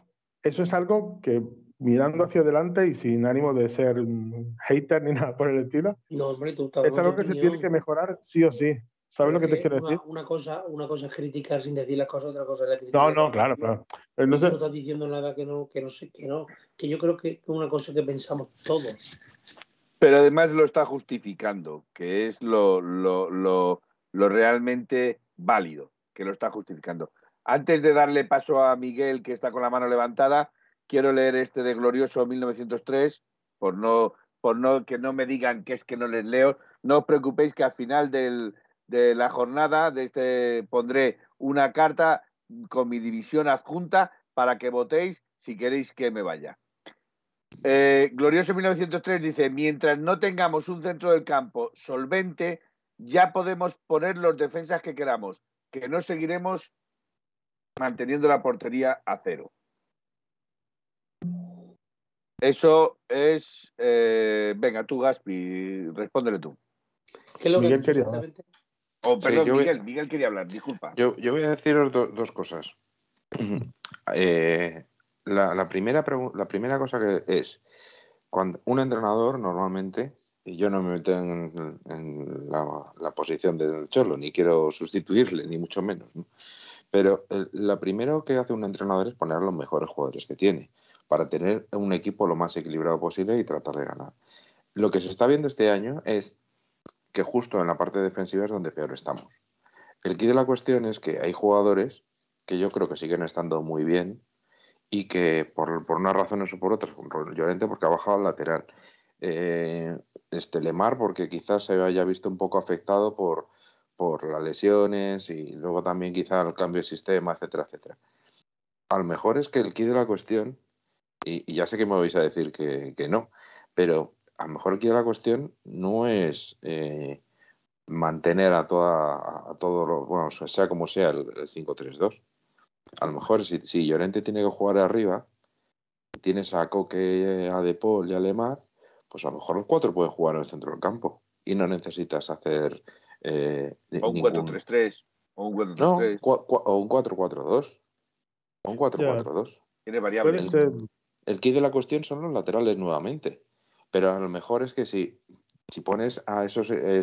eso es algo que mirando hacia adelante y sin ánimo de ser un hater ni nada por el estilo. No, hombre, tú Es algo que se tiene que mejorar sí o sí. ¿Sabes lo que te quiero decir? Una cosa, una cosa es criticar sin decir las cosas, otra cosa es la crítica. No, no, claro, claro. no, estás diciendo nada que no, que no sé, que no, que yo creo que es una cosa que pensamos todos. Pero además lo está justificando, que es lo, lo, lo, lo realmente válido, que lo está justificando. Antes de darle paso a Miguel, que está con la mano levantada, quiero leer este de Glorioso 1903, por no, por no que no me digan que es que no les leo. No os preocupéis que al final del, de la jornada de este pondré una carta con mi división adjunta para que votéis si queréis que me vaya. Eh, Glorioso 1903 dice, mientras no tengamos un centro del campo solvente, ya podemos poner los defensas que queramos, que no seguiremos manteniendo la portería a cero. Eso es. Eh, venga, tú, Gaspi, respóndele tú. ¿Qué es lo Miguel que exactamente? Oh, perdón, Miguel, Miguel quería hablar, disculpa. Yo, voy a deciros dos cosas. Eh, la, primera la primera cosa que es, cuando un entrenador normalmente, y yo no me meto en, la, posición del Cholo, ni quiero sustituirle, ni mucho menos, pero lo primero que hace un entrenador es poner a los mejores jugadores que tiene para tener un equipo lo más equilibrado posible y tratar de ganar. Lo que se está viendo este año es que justo en la parte defensiva es donde peor estamos. El key de la cuestión es que hay jugadores que yo creo que siguen estando muy bien y que por, por unas razones o por otras, Llorente porque ha bajado al lateral, eh, este Lemar porque quizás se haya visto un poco afectado por, por las lesiones y luego también quizá el cambio de sistema, etcétera, etcétera. A lo mejor es que el key de la cuestión, y, ya sé que me vais a decir que, no, pero a lo mejor el de la cuestión no es eh, mantener a toda a todo lo, bueno, sea como sea el, 5-3-2. A lo mejor si, si, Llorente tiene que jugar arriba, tienes a Coque, a De Paul y a Lemar, pues a lo mejor los cuatro pueden jugar en el centro del campo y no necesitas hacer eh, o un 4-3-3. O un 4-3-3. o un 4-4-2. O un 4-4-2. Tiene variables. El, key de la cuestión son los laterales nuevamente. Pero a lo mejor es que si, si pones a esos, eh,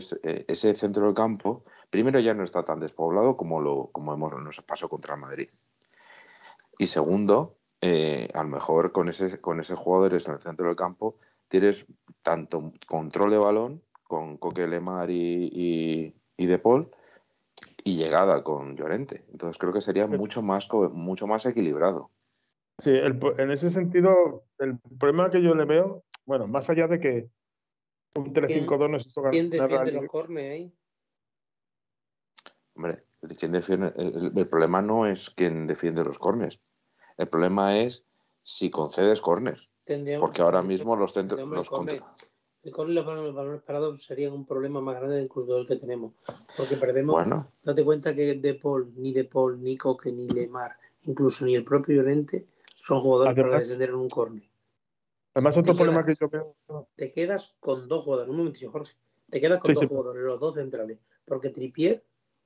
ese centro del campo, primero ya no está tan despoblado como, lo, como hemos, nos pasó contra el Madrid. Y segundo, eh, a lo mejor con ese, con ese jugadores en el centro del campo tienes tanto control de balón con Coque Lemar y, y, De Paul y llegada con Llorente. Entonces creo que sería mucho más, mucho más equilibrado. Sí, en ese sentido, el problema que yo le veo, bueno, más allá de que un 3-5-2 no es eso ¿Quién defiende los cornes ahí? Hombre, ¿quién defiende? El, problema no es quién defiende los cornes. El problema es si concedes cornes. Porque ahora mismo los centros. Los el corner y los balones, parados serían un problema más grande incluso del que tenemos. Porque perdemos. Bueno. Date cuenta que De Paul, ni De Paul, ni Coque, ni Lemar, incluso ni el propio Llorente, son jugadores para defender en un corner. Además, otro problema que yo veo. Te quedas con dos jugadores. Un momentillo, Jorge. Te quedas con dos jugadores, los dos centrales. Porque Tripier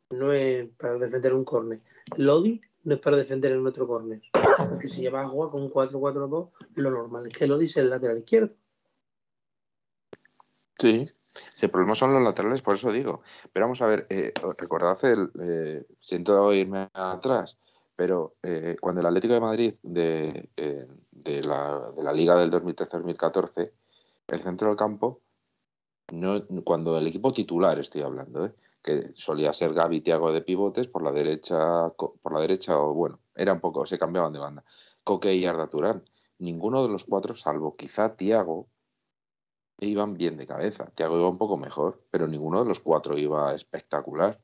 no es para defender un corner. Lodi no es para defender en otro corner. Porque si lleva a jugar con un 4-4-2, lo normal es que Lodi sea el lateral izquierdo. Sí, el problema son los laterales, por eso digo. Pero vamos a ver, eh, recordad, el, eh, siento irme atrás, pero eh, cuando el Atlético de Madrid de, eh, de, la, de la Liga del 2013-2014, el centro del campo, no, cuando el equipo titular estoy hablando, que solía ser Gaby Tiago de pivotes por la derecha, por la derecha o bueno, era un poco, se cambiaban de banda. Coque y Arda Turán. Ninguno de los cuatro, salvo quizá Tiago, iban bien de cabeza. Tiago iba un poco mejor, pero ninguno de los cuatro iba espectacular.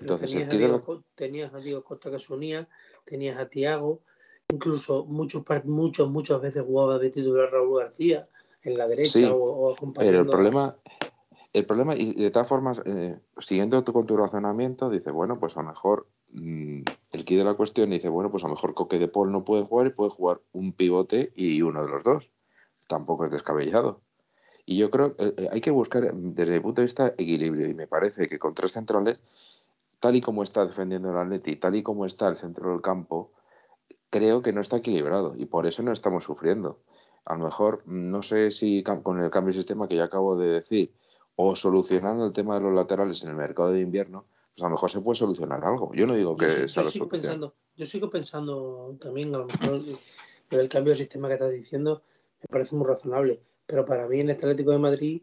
Entonces, tenías, a Diego, tenías, a Diego, Costa que se unía, tenías a Tiago, incluso muchos, muchos, muchas veces jugaba de titular Raúl García en la derecha o, acompañando. Pero el problema, el problema, y de todas formas, eh, siguiendo tu, con tu razonamiento, dice, bueno, pues a lo mejor mm, el key de la cuestión dice, bueno, pues a lo mejor Coque de Paul no puede jugar y puede jugar un pivote y uno de los dos. Tampoco es descabellado. Y yo creo que eh, hay que buscar, desde mi punto de vista, equilibrio. Y me parece que con tres centrales, tal y como está defendiendo el Atleti, tal y como está el centro del campo, creo que no está equilibrado. Y por eso no estamos sufriendo. A lo mejor, no sé si con el cambio de sistema que ya acabo de decir, o solucionando el tema de los laterales en el mercado de invierno, pues a lo mejor se puede solucionar algo. Yo no digo que sea yo sigo pensando, Yo sigo pensando también, a lo mejor, el cambio de sistema que estás diciendo me parece muy razonable pero para mí en este Atlético de Madrid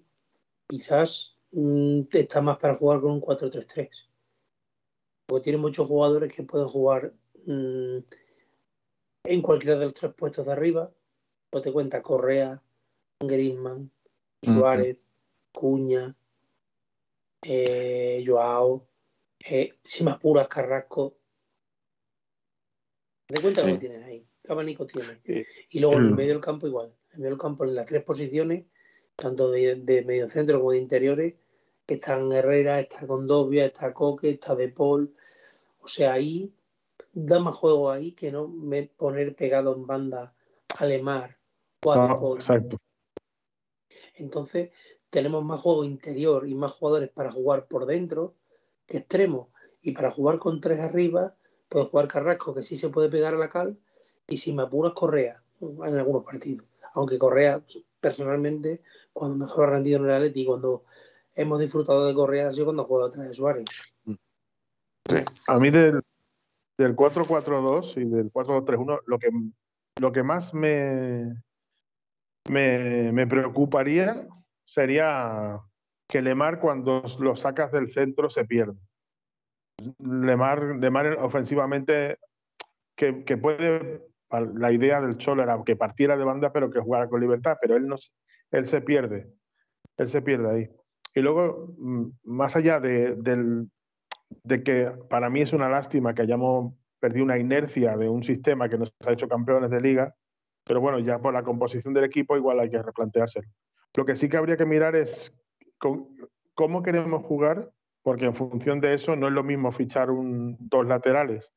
quizás mm, está más para jugar con un 4-3-3. Porque tiene muchos jugadores que pueden jugar mm, en cualquiera de los tres puestos de arriba. O te cuenta Correa, Griezmann, Suárez, Cuña, eh, Joao, eh, si más puras Carrasco. Te cuenta lo que tienes ahí. ¿Qué abanico tiene? Y luego en el medio del campo igual en medio campo en las tres posiciones, tanto de, medio centro como de interiores, están Herrera, está Condovia, está Coque, está De Paul. O sea, ahí da más juego ahí que no me poner pegado en banda a Lemar o a De Paul. Exacto. Entonces, tenemos más juego interior y más jugadores para jugar por dentro que extremo. Y para jugar con tres arriba, puede jugar Carrasco, que sí se puede pegar a la cal, y si me apuras Correa en algunos partidos aunque Correa, personalmente, cuando mejor ha rendido en el Atleti, cuando hemos disfrutado de Correa, ha sido cuando juega atrás de Suárez. A mí del, del 4-4-2 y del 4-2-3-1, lo que, lo que más me, me, me preocuparía sería que Lemar cuando lo sacas del centro se pierde. Lemar, Lemar ofensivamente que, puede, la idea del Cholo era que partiera de banda pero que jugara con libertad, pero él, no, él se pierde, él se pierde ahí. Y luego, mm, más allá de, que para mí es una lástima que hayamos perdido una inercia de un sistema que nos ha hecho campeones de liga, pero bueno, ya por la composición del equipo igual hay que replanteárselo. Lo que sí que habría que mirar es cómo queremos jugar, porque en función de eso no es lo mismo fichar un, dos laterales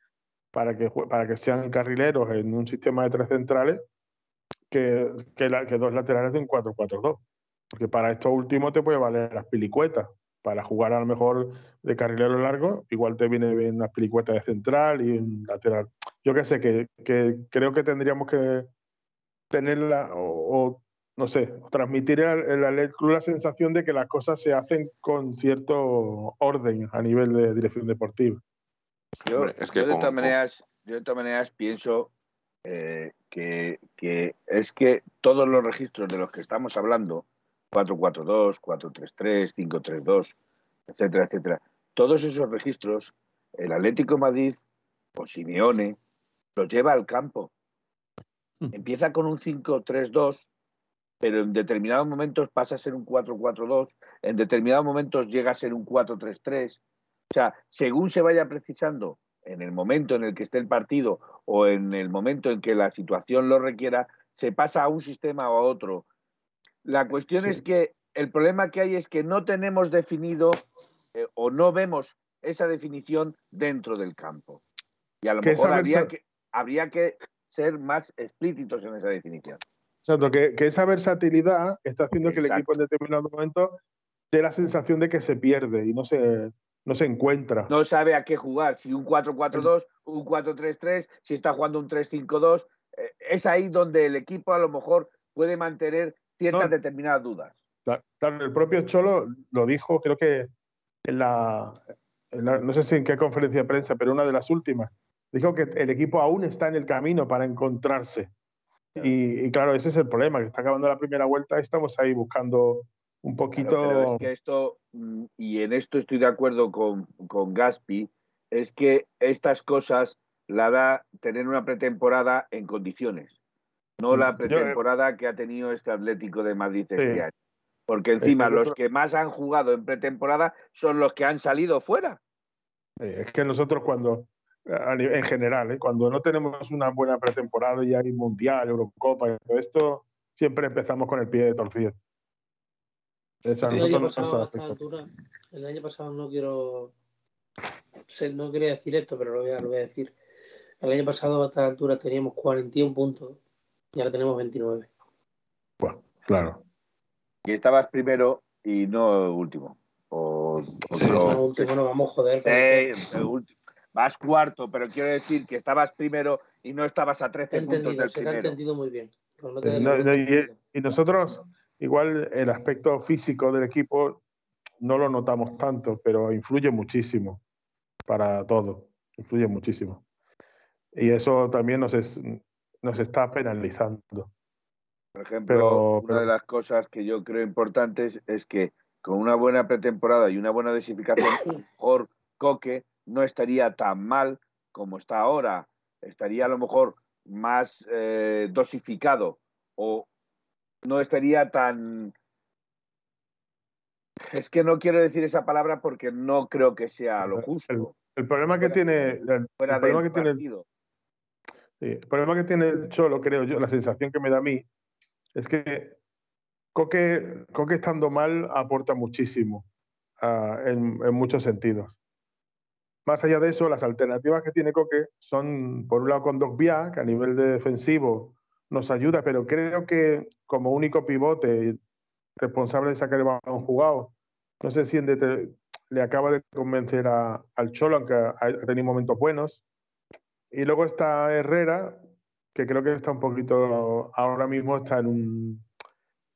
para que, para que sean carrileros en un sistema de tres centrales que, que dos laterales de un 4-4-2. Porque para esto último te puede valer las pilicuetas. Para jugar a lo mejor de carrilero largo, igual te viene bien una pilicueta de central y un lateral. Yo qué sé, que, que creo que tendríamos que tenerla o, no sé, transmitir al club la sensación de que las cosas se hacen con cierto orden a nivel de dirección deportiva. Yo, de, todas maneras, yo de todas maneras pienso eh, que, que, es que todos los registros de los que estamos hablando, 442, 433, 532, etcétera, etcétera, todos esos registros, el Atlético Madrid o Simeone los lleva al campo Mm. Empieza con un 5-3-2, pero en determinados momentos pasa a ser un 4-4-2, en determinados momentos llega a ser un 4-3-3. O sea, según se vaya precisando en el momento en el que esté el partido o en el momento en que la situación lo requiera, se pasa a un sistema o a otro. La cuestión es que el problema que hay es que no tenemos definido eh, o no vemos esa definición dentro del campo. Y a lo mejor habría que, habría que ser más explícitos en esa definición. Exacto, que, que esa versatilidad está haciendo que el equipo en determinado momento dé la sensación de que se pierde y no se, no se encuentra. No sabe a qué jugar, si un 4-4-2, un 4-3-3, si está jugando un 3-5-2. Eh, es ahí donde el equipo a lo mejor puede mantener ciertas determinadas dudas. Claro, el propio Cholo lo dijo, creo que en la, no sé si en qué conferencia de prensa, pero una de las últimas, dijo que el equipo aún está en el camino para encontrarse. Y, claro, ese es el problema, que está acabando la primera vuelta, estamos ahí buscando un poquito... es que esto, mm, y en esto estoy de acuerdo con, con Gaspi, es que estas cosas la da tener una pretemporada en condiciones, no la pretemporada que ha tenido este Atlético de Madrid este año. Porque encima los que más han jugado en pretemporada son los que han salido fuera. Es que nosotros cuando, en general, ¿eh? cuando no tenemos una buena pretemporada y hay Mundial, Eurocopa y todo esto, siempre empezamos con el pie de torcido. el, año pasado, el año pasado no quiero no quería decir esto, pero lo voy, a, lo voy a decir. El año pasado a esta altura teníamos 41 puntos y ahora tenemos 29. Bueno, claro. Y estabas primero y no último. O, no, último, no vamos a joder. Eh, último vas cuarto, pero quiero decir que estabas primero y no estabas a 13 puntos del se primero. ha entendido muy bien. y, nosotros, igual el aspecto físico del equipo no lo notamos tanto, pero influye muchísimo para todo, influye muchísimo. Y eso también nos, nos está penalizando. Por ejemplo, una de las cosas que yo creo importantes es que con una buena pretemporada y una buena dosificación, mejor Coque no estaría tan mal como está ahora, estaría a lo mejor más eh, dosificado o no estaría tan... Es que no quiero decir esa palabra porque no creo que sea lo justo. El, problema que tiene... El, problema que tiene, el problema que tiene el Cholo, creo yo, la sensación que me da a mí, es que Coque, Coque estando mal aporta muchísimo ah, en muchos sentidos. Más allá de eso, las alternativas que tiene Coque son, por un lado, con Dogbia, que a nivel de defensivo nos ayuda, pero creo que como único pivote responsable de sacar el balón jugado, no sé si le acaba de convencer al Cholo, aunque ha, tenido momentos buenos. Y luego está Herrera, que creo que está un poquito, ahora mismo está en un,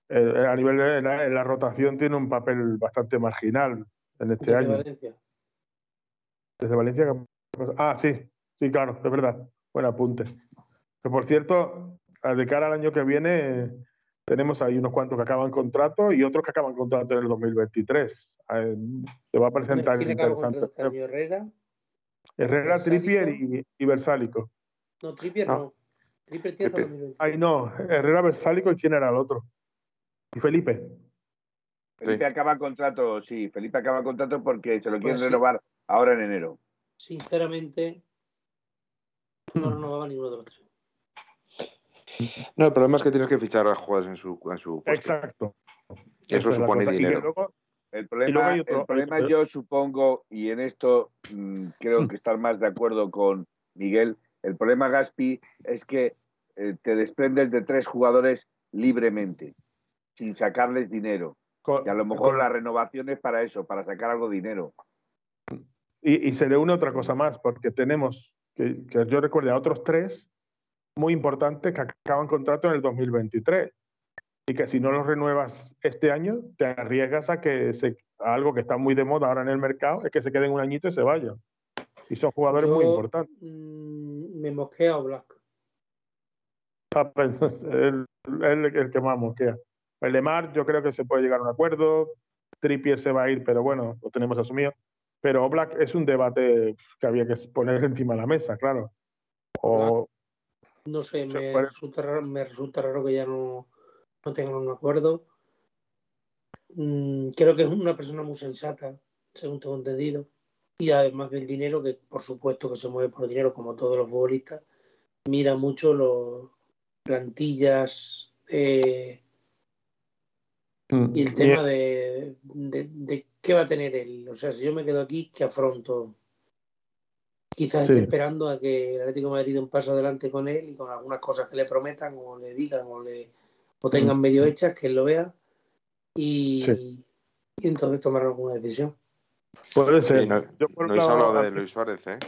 eh, a nivel de la, rotación tiene un papel bastante marginal en este año. Desde Valencia. Ah, sí, sí, claro, es verdad. Buen apunte. Que por cierto, de cara al año que viene, tenemos ahí unos cuantos que acaban contrato y otros que acaban contrato en el 2023. Se va a presentar ¿Quién interesante. Este año, Herrera. Herrera, Trippier y, y, Versálico. No, Trippier no. no. Trippier tiene 2023. Ay, no. Herrera, Versálico y quién era el otro. Y Felipe. Felipe sí. acaba contrato, sí, Felipe acaba contrato porque se lo quieren pues renovar sí. ahora en enero. Sinceramente, no renovaba ninguno de los tres. No, el problema es que tienes que fichar a jugadores en su, en su puesto. Exacto. Eso supone es. Y que dinero. luego- El problema, otro- el problema yo supongo, y en esto mm, creo que estar más de acuerdo con Miguel, el problema Gaspi es que eh, te desprendes de tres jugadores libremente, sin sacarles dinero. Y a lo mejor co- la renovación es para eso, para sacar algo de dinero. Y, y se le une otra cosa más, porque tenemos, que, que yo recuerde a otros tres muy importantes que acaban contrato en el 2023. Y que si no los renuevas este año, te arriesgas a que se, a algo que está muy de moda ahora en el mercado, es que se queden un añito y se vayan. Y son jugadores muy importantes. mm, me mosquea Black. Ah, pues, El, el- el que más mosquea. El Lemar, yo creo que se puede llegar a un acuerdo. Trippier se va a ir, pero bueno, lo tenemos asumido. Pero Black es un debate que había que poner encima de la mesa, claro. O, No sé, me puede- resulta, raro, me resulta raro que ya no, no tengan un acuerdo. Mm, creo que es una persona muy sensata, según tengo entendido. Y además del dinero, que por supuesto que se mueve por dinero, como todos los futbolistas, mira mucho los plantillas eh, y el tema de, de, de qué va a tener él. O sea, si yo me quedo aquí, ¿qué afronto? Quizás Sí. esté esperando a que el Atlético de Madrid un paso adelante con él y con algunas cosas que le prometan o le digan o le o tengan medio hechas, que él lo vea y, Sí. y entonces tomar alguna decisión. Puede ser. Sí, no, Yo por no un habéis lado, hablado de Luis Suárez, ¿eh?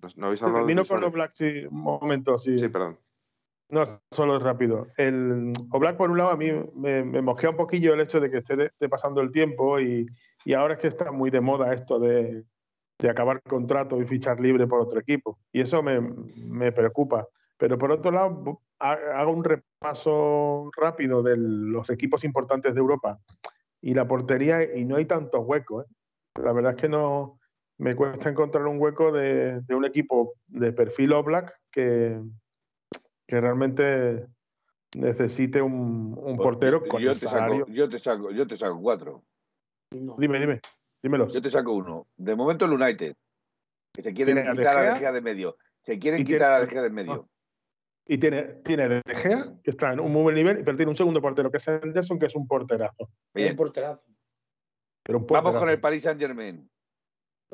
No- No habéis hablado de termino Luis con los Suárez. Black, sí, un momento, sí. Sí, perdón. No, solo es rápido. El Oblak, por un lado, a mí me, me mosquea un poquillo el hecho de que esté, esté pasando el tiempo y, y ahora es que está muy de moda esto de, de acabar contrato y fichar libre por otro equipo. Y eso me, me preocupa. Pero por otro lado, bu- ha- hago un repaso rápido de los equipos importantes de Europa y la portería y no hay tantos huecos. ¿eh? La verdad es que no me cuesta encontrar un hueco de, de un equipo de perfil Oblak que, que realmente necesite un, un portero yo, con yo el te saco, yo te saco, yo te saco cuatro. No. Dime, dime, dímelos. Yo te saco uno. De momento el United, que se quieren ¿Tiene a De quitar a? De Gea de medio. Se quieren quitar a De Gea de medio. Y tiene, tiene De Gea, que está en un muy buen nivel, pero tiene un segundo portero, que es Henderson, que es un porterazo. Bien. un porterazo. Pero un Vamos porterazo. con el Paris Saint Germain.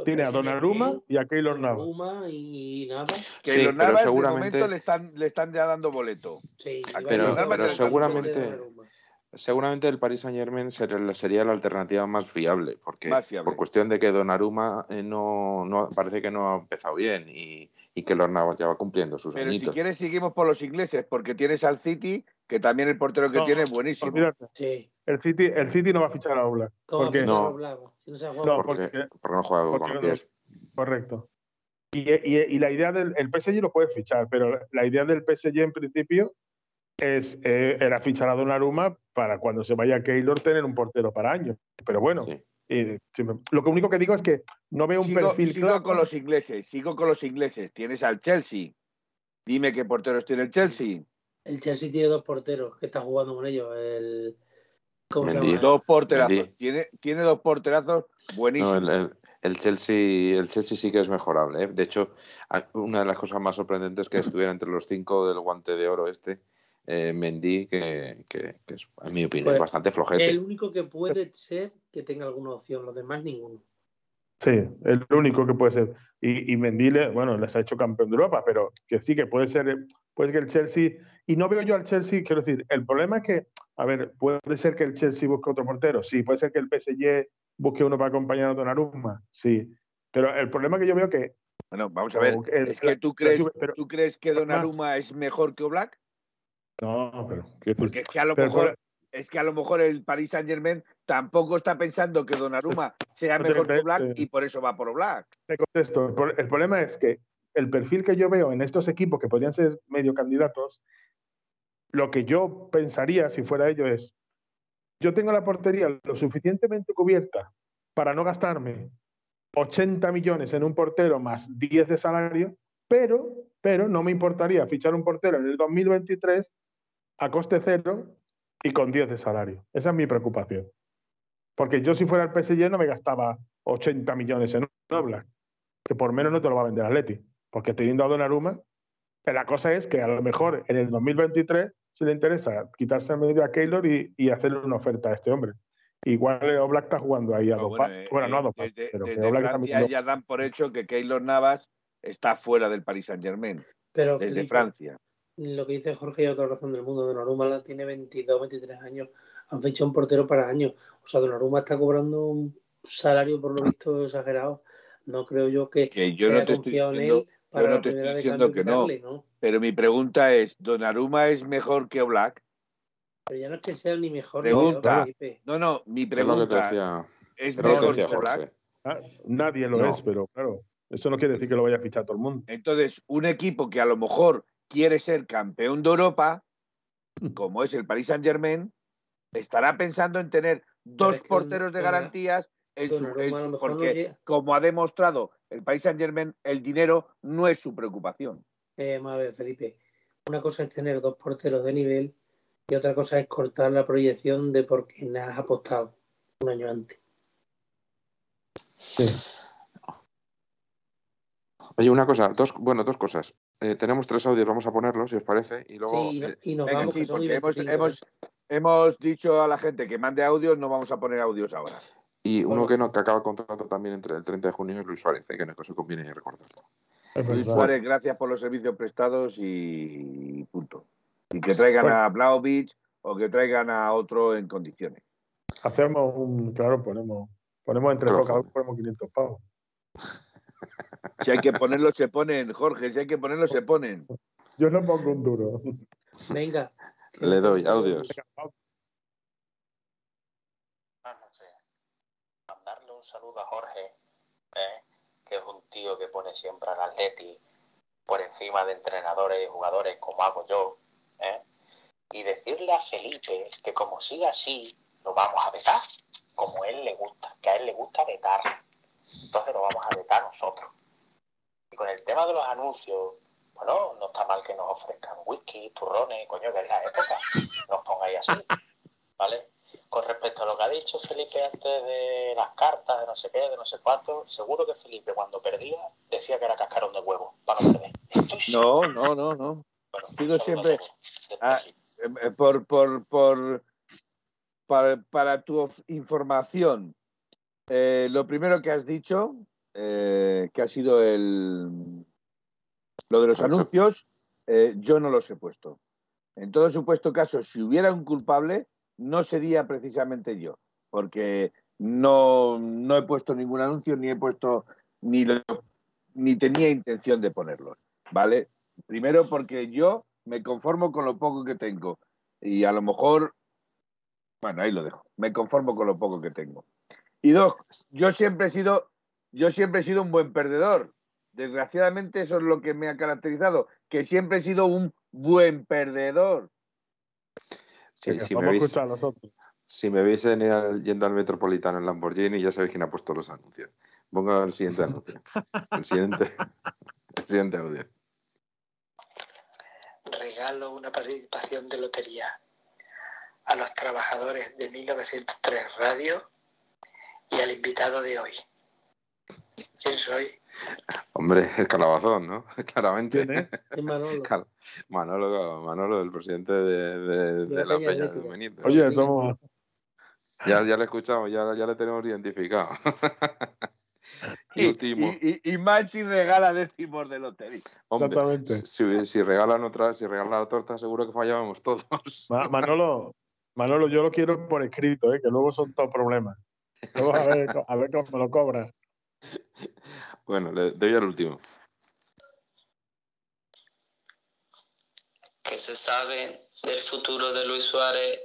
Tiene a Donnarumma y a Keylor Navas. Donnarumma y nada. Que Sí, Navas seguramente- de momento le están, le están ya dando boleto. Sí, a pero- pero seguramente-. Seguramente el Paris Saint Germain sería la alternativa más fiable, porque Más fiable. por cuestión de que Donnarumma eh, no, no parece que no ha empezado bien y, y que los Navas ya va cumpliendo sus Pero si añitos. quieres seguimos por los ingleses, porque tienes al City, que también el portero que No, tiene es buenísimo. Sí. El City, el City no va a fichar a Oblak. ¿Cómo Porque, No. Si no se No, jugado. porque, porque- porque no juega con los pies. Correcto. Y, y- y la idea del el PSG lo puede fichar, pero la idea del PSG en principio es eh, era fichar a Donnarumma para cuando se vaya Keylor tener un portero para años. Pero bueno, Sí. Eh, si me- lo que único que digo es que no veo un sigo, perfil sigo claro. con los ingleses, sigo con los ingleses. Tienes al Chelsea. Dime qué porteros tiene el Chelsea. El Chelsea tiene dos porteros que está jugando con ellos. El... ¿Cómo se llama? Dos porterazos. Mendy. Tiene, tiene dos porterazos No, buenísimos. el, el- el Chelsea, el Chelsea sí que es mejorable. ¿eh? De hecho, una de las cosas más sorprendentes es que estuviera entre los cinco del guante de oro este, eh, Mendy, que, que- que es, en mi opinión, Pues, es bastante flojete. El único que puede ser que tenga alguna opción, los demás ninguno. Sí, el único que puede ser. Y, y Mendy, le- bueno, les ha hecho campeón de Europa, pero que sí que puede ser, puede que el Chelsea. Y no veo yo al Chelsea, quiero decir, el problema es que, a ver, puede ser que el Chelsea busque otro portero, sí, puede ser que el PSG busque uno para acompañar a Donnarumma, sí. Pero el problema que yo veo que. Bueno, vamos a ver. el- Es que tú crees, pero- tú crees que Donnarumma es mejor que Oblak, no, pero. decir, porque es que a lo pero mejor es que a lo mejor el Paris Saint Germain tampoco está pensando que Donnarumma sea mejor que sí. y por eso va por Oblak. Te contesto. El problema es que el perfil que yo veo en estos equipos que podrían ser medio candidatos lo que yo pensaría si fuera ello es, yo tengo la portería lo suficientemente cubierta para no gastarme 80 millones en un portero más 10 de salario, pero, pero no me importaría fichar un portero en el 2023 a coste cero y con 10 de salario. Esa es mi preocupación. Porque yo si fuera el PSG no me gastaba 80 millones en Oblak, que por menos no te lo va a vender Atleti, porque teniendo a Donnarumma, la cosa es que a lo mejor en el 2023 si le interesa quitarse el medio a Keylor y, y hacerle una oferta a este hombre. Igual Oblak está jugando ahí a dos bueno, bueno, no a dos desde, pero desde Francia ya dan por hecho que Keylor Navas está fuera del Paris Saint Germain. Pero, desde Felipe, Francia. Lo que dice Jorge y otra razón del mundo. Donnarumma tiene 22, 23 años. Han fichado un portero para años. O sea, Donnarumma está cobrando un salario por lo visto exagerado. No creo yo que, que yo se no haya te estoy confiado en diciendo, él para yo no la te estoy diciendo que no. quitarle, ¿no? Pero mi pregunta es, ¿Donnarumma es mejor que Oblak? Pero ya no es que sea ni mejor ni Pregunta. peor, Felipe. No, no, mi pregunta es mejor que Oblak. Jorge. Ah, Nadie lo No. es, pero claro, eso no quiere decir que lo vaya a fichar todo el mundo. Entonces, un equipo que a lo mejor quiere ser campeón de Europa, como es el Paris Saint Germain, estará pensando en tener dos es que porteros de garantías en su, en su- no porque como ha demostrado el Paris Saint Germain, el dinero no es su preocupación. Eh, vamos a ver, Felipe. Una cosa es tener dos porteros de nivel y otra cosa es cortar la proyección de por qué has apostado un año antes. Sí. Oye, una cosa, dos, bueno, dos cosas. Eh, tenemos tres audios, vamos a ponerlos, si os parece, y luego Sí, y, eh, y nos Venga, vamos, sí, que son y porque hemos, 25, hemos, hemos dicho a la gente que mande audios, no vamos a poner audios ahora. y uno bueno. que no que acaba contrato también entre el 30 de junio es Luis Suárez, eh, que no se conviene recordarlo. Luis. Suárez, gracias por los servicios prestados y punto. Y que traigan Bueno. a Blaovic o que traigan a otro en condiciones. Hacemos un, claro, ponemos, ponemos entre Claro, ponemos 500 pavos. Si hay que ponerlo, se ponen, Jorge. Si hay que ponerlo, se ponen. Yo no pongo un duro. Venga. Le doy audios. Buenas noches. Mandarle un saludo a Jorge, ¿eh? que es un tío que pone siempre al Atleti por encima de entrenadores y jugadores como hago yo. ¿eh? Y decirle a Felipe que como siga así, lo vamos a vetar, como a él le gusta, que a él le gusta vetar. Entonces lo vamos a vetar nosotros. Y con el tema de los anuncios, bueno, no está mal que nos ofrezcan whisky, turrones, coño, que es la época. No os pongáis así, ¿vale? Con respecto a lo que ha dicho Felipe antes de las cartas, de no sé qué, de no sé cuánto, seguro que Felipe cuando perdía decía que era cascarón de huevo, para no perder. No, no, no, no. Bueno, digo siempre-. Ah. Eh, Por, por, por, para, para tu información, eh, lo primero que has dicho, eh, que ha sido el lo de los anuncios, eh, yo no los he puesto. En todo supuesto caso, si hubiera un culpable, no sería precisamente yo, porque no, no he puesto ningún anuncio, ni he puesto, ni, lo- ni tenía intención de ponerlos, ¿vale? Primero porque yo me conformo con lo poco que tengo y a lo mejor, bueno, ahí lo dejo, me conformo con lo poco que tengo. Y dos, yo siempre he sido, yo siempre he sido un buen perdedor. Desgraciadamente eso es lo que me ha caracterizado, que siempre he sido un buen perdedor. Sí, si, me veis, si me veis en el- yendo al Metropolitano en Lamborghini, ya sabéis quién ha puesto los anuncios. Ponga el siguiente anuncio. El siguiente, el siguiente audio. regalo una participación de lotería a los trabajadores de 1903 Radio y al invitado de hoy. ¿Quién soy? Hombre, el calabazón, ¿no? Claramente. ¿Quién es? Manolo. Cal- Manolo, Manolo, el presidente de, de- la Peña de. Benítez. Oye, somos. Ya, ya le escuchamos, ya, ya le tenemos identificado. y Y, último, y- y- y Machi regala décimos de lotería. hombre, Exactamente. si, si regalan otra, si regalan la torta, seguro que fallábamos todos. Ma- Manolo, Manolo, yo lo quiero por escrito, ¿eh? que luego son todos problemas. Luego a ver, a ver cómo me lo cobras. Bueno, le doy al último. ¿Qué se sabe del futuro de Luis Suárez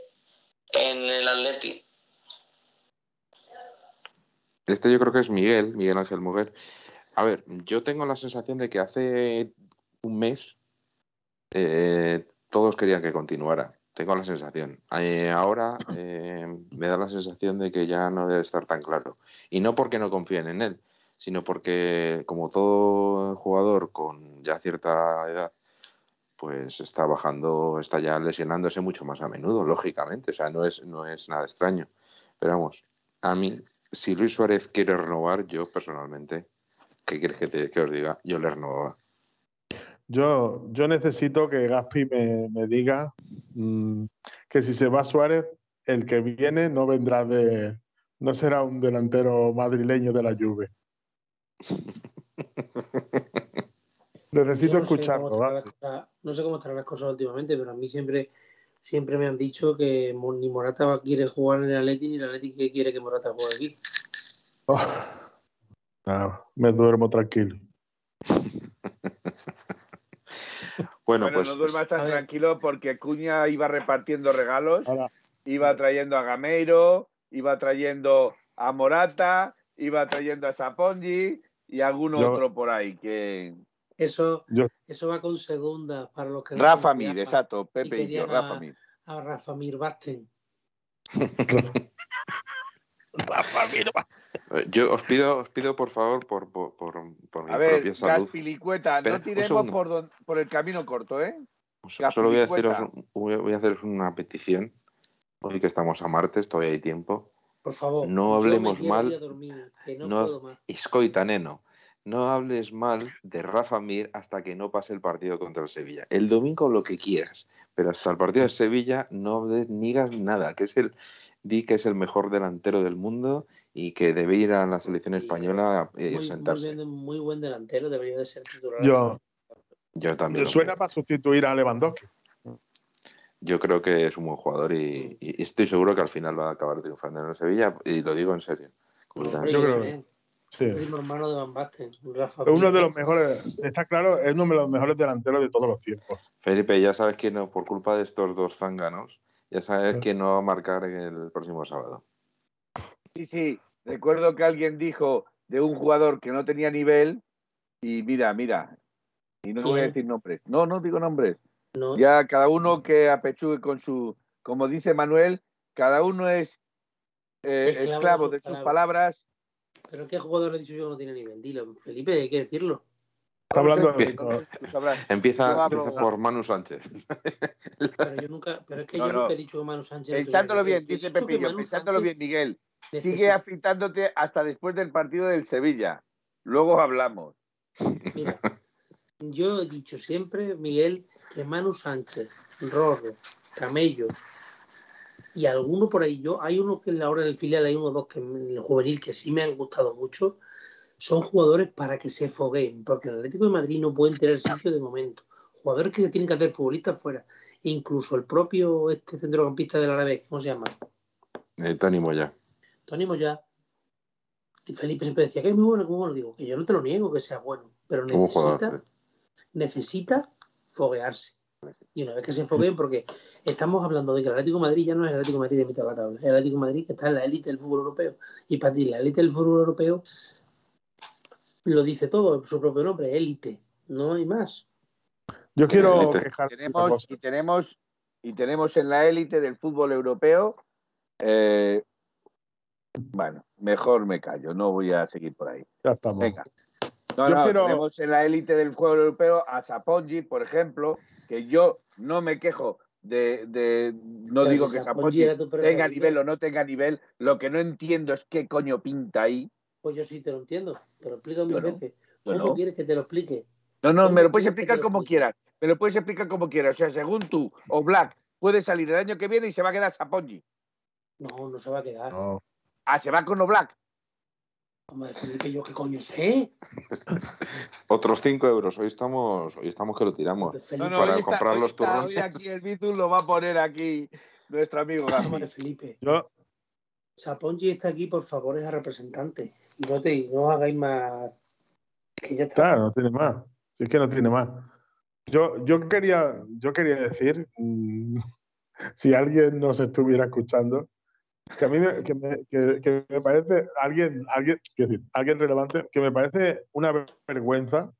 en el Atleti? Este yo creo que es Miguel, Miguel Ángel Mujer. A ver, yo tengo la sensación de que hace un mes eh, todos querían que continuara. Tengo la sensación. Eh, ahora eh, me da la sensación de que ya no debe estar tan claro. Y no porque no confíen en él, sino porque como todo jugador con ya cierta edad, pues está bajando, está ya lesionándose mucho más a menudo, lógicamente. O sea, no es, no es nada extraño. Pero vamos, a mí, si Luis Suárez quiere renovar, yo personalmente, ¿qué quieres que, te, que os diga? Yo le renovaba. Yo, yo necesito que Gaspi me, me diga mm, que si se va Suárez, el que viene no vendrá de. no será un delantero madrileño de la Juve. Necesito Yo no sé escucharlo. no sé cómo estarán las cosas últimamente, pero a mí siempre, siempre me han dicho que ni Morata quiere jugar en el Atleti ni el Atleti quiere que Morata juegue aquí. Oh. Me duermo tranquilo. Bueno, Bueno, pues, no duermas tan tranquilo porque Cuña iba repartiendo regalos, iba trayendo a Gameiro, iba trayendo a Morata, iba trayendo a Sapongi y algún Yo- otro por ahí que Eso, Yo- eso va con segunda para los que no Rafa confiaban Mir, exacto, Pepe y, yo, Rafa a- Mir. a Rafa Mir Basten. eh, yo os pido, os pido por favor, por, por, por, por mi A ver, propia salud, Gaspilicueta, Espera, no tiremos por, don- por el camino corto, ¿eh? so- solo voy a, haceros, voy a- voy a haceros una petición. Hoy que estamos a martes, todavía hay tiempo. Por favor, No yo hablemos mal, dormir, que no, no- puedo más. Escoita, neno. No hables mal de Rafa Mir hasta que no pase el partido contra el Sevilla. El domingo lo que quieras, pero hasta el partido de Sevilla no digas nada, que es el di que es el mejor delantero del mundo y que debe ir a la selección española y Muy, muy, sentarse. bien- muy buen delantero, debería de ser titular. yo, Yo también. suena creo. para sustituir a Lewandowski. Yo creo que es un buen jugador y, y estoy seguro que al final va a acabar triunfando en el Sevilla y lo digo en serio. Yo creo- Sí. hermano de Van Basten, Rafa Es uno de los mejores, está claro, es uno de los mejores delanteros de todos los tiempos. Felipe, ya sabes que no, por culpa de estos dos zánganos, ya sabes Sí. quién no va a marcar el próximo sábado. Sí, sí, recuerdo que alguien dijo de un jugador que no tenía nivel y mira, mira, y no voy a ¿Quién? decir nombres. No, no digo nombres. No, Ya cada uno que apechugue con su, como dice Manuel, cada uno es eh, Esclavo de esclavo sus de sus palabras. palabras. pero ¿qué jugador he dicho yo que no tiene nivel? Dilo, Felipe, hay que decirlo. Está hablando No sé, de. Empieza, Yo hablo- empieza por Manu Sánchez. Pero yo nunca, pero es que No, yo no. nunca he dicho que Manu Sánchez. Pensándolo bien, dice Pepillo, pensándolo Sánchez bien, Miguel. Sigue afeitándote hasta después del partido del Sevilla. Luego hablamos. Mira, yo he dicho siempre, Miguel, que Manu Sánchez, Rorro, Camello y alguno por ahí, yo hay uno que en la hora del filial, hay uno o dos que en el juvenil que sí me han gustado mucho, son jugadores para que se fogueen, porque el Atlético de Madrid no pueden tener sitio de momento. Jugadores que se tienen que hacer futbolistas fuera. Incluso el propio este centrocampista del Alavés, ¿cómo se llama? Eh, Tony Moya. Tony Moya. Y Felipe siempre decía que es muy bueno, que es muy bueno. Digo, que yo no te lo niego que sea bueno, pero necesita, necesita foguearse. Y una vez que se fogueen, porque estamos hablando de que el Atlético de Madrid ya no es el Atlético de Madrid de mitad de la tabla, es el Atlético de Madrid que está en la élite del fútbol europeo. Y para ti, la élite del fútbol europeo lo dice todo, su propio nombre, élite. No hay más. Yo quiero quejar Tenemos, y tenemos y tenemos en la élite del fútbol europeo eh, bueno mejor me callo no voy a seguir por ahí Ya estamos. venga no, Yo no, quiero- tenemos en la élite del fútbol europeo a Sapongi por ejemplo que yo no me quejo de, de- no Pero digo si que Sapongi tenga nivel o no tenga nivel lo que no entiendo es qué coño pinta ahí Pues yo sí te lo entiendo, te lo explico mil veces. ¿Cómo no. quieres que te lo explique? No, no, ¿Cómo me lo puedes explicar como quieras. Me lo puedes explicar como quieras. O sea, según tú o Black puede salir el año que viene y se va a quedar Sapongi. No, no se va a quedar. No. Ah, se va con Black. Vamos a decir que yo qué coño sé. Otros 5 euros. Hoy estamos, hoy estamos que lo tiramos. No, Para hoy comprar hoy los está- turrones. Hoy aquí el Bizum lo va a poner aquí nuestro amigo de Felipe. Yo, Sapongi está aquí por favores a representante. Y no te no hagáis más. Que ya está. claro, no tiene más. Si es que no tiene más. Yo, yo quería, yo quería decir, mm, si alguien nos estuviera escuchando, que a mí me, que me, que- que me parece alguien, alguien, decir, alguien relevante, que me parece una vergüenza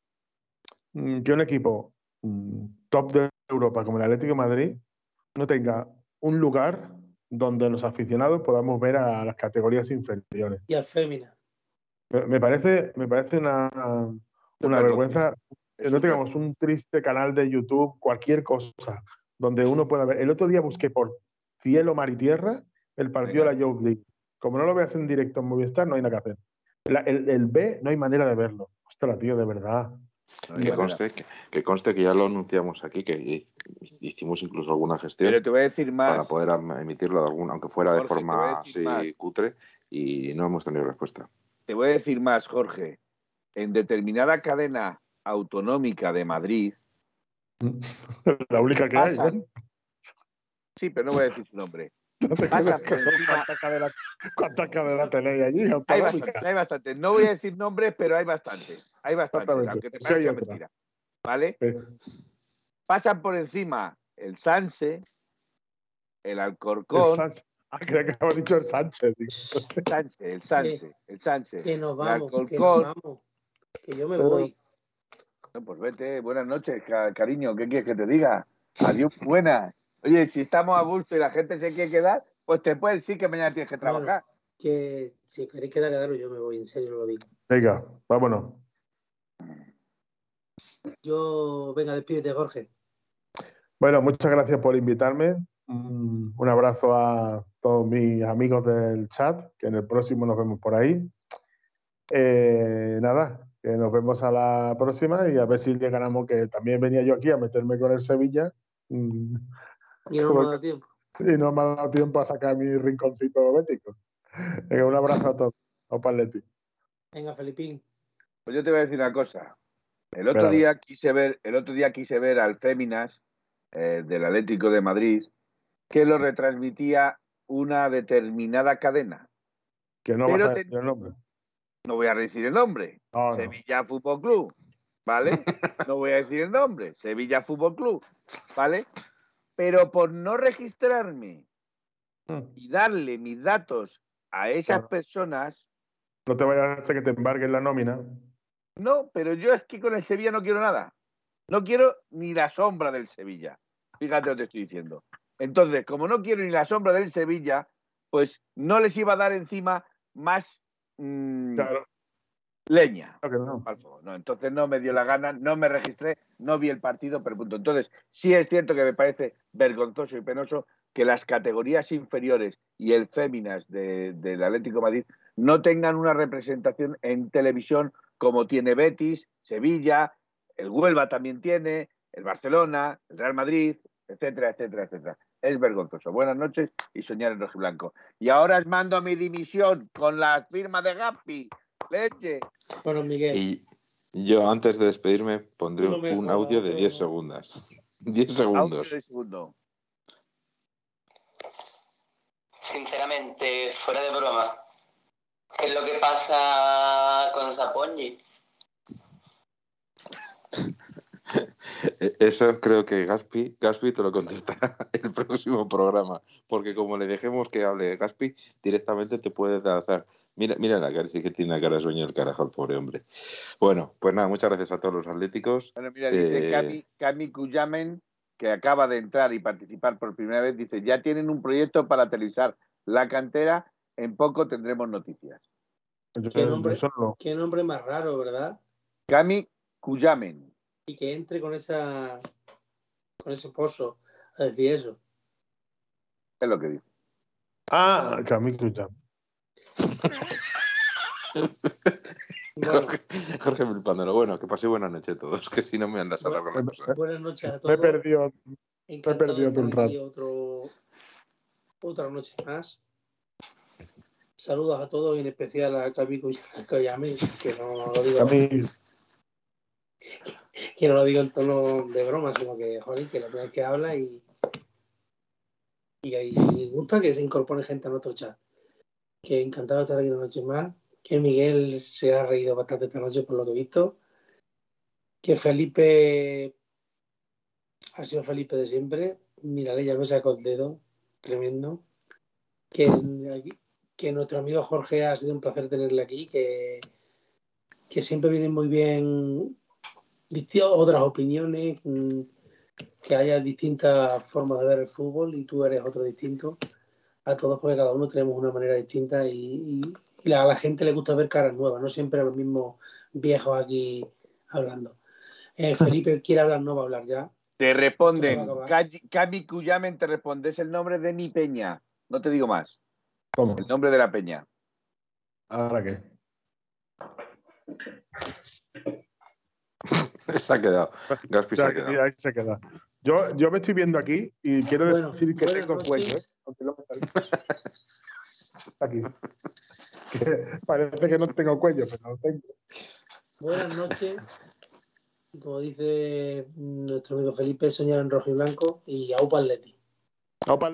mm, que un equipo mm, top de Europa como el Atlético de Madrid no tenga un lugar donde los aficionados podamos ver a las categorías inferiores. Y al fémina. Me parece, me parece una, una vergüenza que no tengamos un triste canal de YouTube, cualquier cosa, donde uno pueda ver. El otro día busqué por cielo, mar y tierra el partido de la Youth League. Como no lo veas en directo en Movistar, no hay nada que hacer. el, el, B no hay manera de verlo. Ostras, tío, de verdad. que, conste, que, conste que ya lo anunciamos aquí, que hicimos incluso alguna gestión. Pero te voy a decir más. Para poder emitirlo, de algún, aunque fuera de forma así cutre, y no hemos tenido respuesta. Te voy a decir más, Jorge. En determinada cadena autonómica de Madrid. La única que hay. Sí, pero no voy a decir su nombre. ¿Cuántas cadenas tenéis allí? Hay bastantes, hay bastantes. No voy a decir nombres, pero hay bastantes. Hay bastantes, aunque te parezca mentira. ¿Vale? Pasan por encima el Sanse, el Alcorcón. El Ah, creo que había dicho el Sánchez. El Sánchez, el Sánchez, el Sánchez. Que nos vamos, que nos vamos. Que yo me voy. pues vete, buenas noches, cariño. ¿Qué quieres que te diga? Adiós, buenas. Oye, si estamos a gusto y la gente se quiere quedar, pues te puedes decir que mañana tienes que trabajar. que si queréis quedar, quedaros, yo me voy, en serio lo digo. Venga, vámonos. Yo, venga, despídete, Jorge. Bueno, muchas gracias por invitarme. Un abrazo a todos mis amigos del chat, que en el próximo nos vemos por ahí. Eh, nada, que nos vemos a la próxima y a ver si le ganamos, que también venía yo aquí a meterme con el Sevilla. Mm, y no me ha dado tiempo. Y no me ha dado tiempo a sacar mi rinconcito bético. Venga, un abrazo a todos. Opa, Leti. Venga, Felipín. Pues yo te voy a decir una cosa. El otro día quise ver, el otro día quise ver al Féminas eh, del Atlético de Madrid, que lo retransmitía una determinada cadena. Que no vas a decir el nombre. No voy a decir el nombre. Sevilla Fútbol Club. ¿Vale? no voy a decir el nombre. Sevilla Fútbol Club. ¿Vale? Pero por no registrarme hmm. y darle mis datos a esas personas. No te vayas a hacer que te embarguen la nómina. No, pero yo es que con el Sevilla no quiero nada. No quiero ni la sombra del Sevilla. Fíjate lo que te estoy diciendo. Entonces, como no quiero ni la sombra del Sevilla, pues no les iba a dar encima más mm, leña. no. entonces no me dio la gana, no me registré, no vi el partido, pero punto. Entonces, sí es cierto que me parece vergonzoso y penoso que las categorías inferiores y el féminas del Atlético Madrid no tengan una representación en televisión como tiene Betis, Sevilla, el Huelva también tiene, el Barcelona, el Real Madrid, etcétera, etcétera, etcétera. Es vergonzoso. Buenas noches y soñar en rojo y blanco. Y ahora os mando mi dimisión con la firma de Gapi. Leche. Bueno, Miguel. Y yo antes de despedirme pondré un, audio de 10 segundos. 10 segundos. segundo. Sinceramente, fuera de broma, ¿qué es lo que pasa con Zapongi? E-, eso creo que Gaspi, Gaspi te lo contestará el próximo programa, porque como le dejemos que hable Gaspi, directamente te puede dar. Mira, mira la cara, sí que tiene la cara de sueño el carajo el pobre hombre. Bueno, pues nada, muchas gracias a todos los atléticos. Bueno, mira, dice eh, Cami, Cuyamen, que acaba de entrar y participar por primera vez, dice, ya tienen un proyecto para televisar la cantera, en poco tendremos noticias. ¿Qué nombre, ¿Qué nombre más raro, verdad? Cami Cuyamen y que entre con esa con ese pozo a decir eso. Es lo que digo. Ah, Camilo Jorge, Jorge bueno, que pase buena noche a todos, que si no me andas a hablar con la Buenas noches a todos. Me he perdido, me he perdido un rato. Otro, otra noche más. Saludos a todos y en especial a Camilo que no lo digo que no lo digo en tono de broma, sino que, joder, que la primera vez que habla y, y, y gusta que se incorpore gente a nuestro chat. Que encantado de estar aquí una noche más. Que Miguel se ha reído bastante esta noche por lo que he visto. Que Felipe ha sido Felipe de siempre. Mira, ya me sacó el dedo. Tremendo. Que, que nuestro amigo Jorge ha sido un placer tenerle aquí. Que, que siempre viene muy bien otras opiniones, mm, que haya distintas formas de ver el fútbol y tú eres otro distinto a todos porque cada uno tenemos una manera distinta y, a la gente le gusta ver caras nuevas, no siempre los mismos viejos aquí hablando. Eh, Felipe quiere hablar, no va a hablar ya. Te responden, Cami Cuyamen te respondes el nombre de mi peña, no te digo más. ¿Cómo? El nombre de la peña. ¿Ahora qué? se ha quedado. Gaspi se ha quedado. Ahí se ha quedado. Yo, yo me estoy viendo aquí y quiero decir que tengo cuello. ¿eh? Aquí. parece que no tengo cuello, pero lo tengo. Buenas noches. Como dice nuestro amigo Felipe, soñar en rojo y blanco y Aupa Atleti. Aupa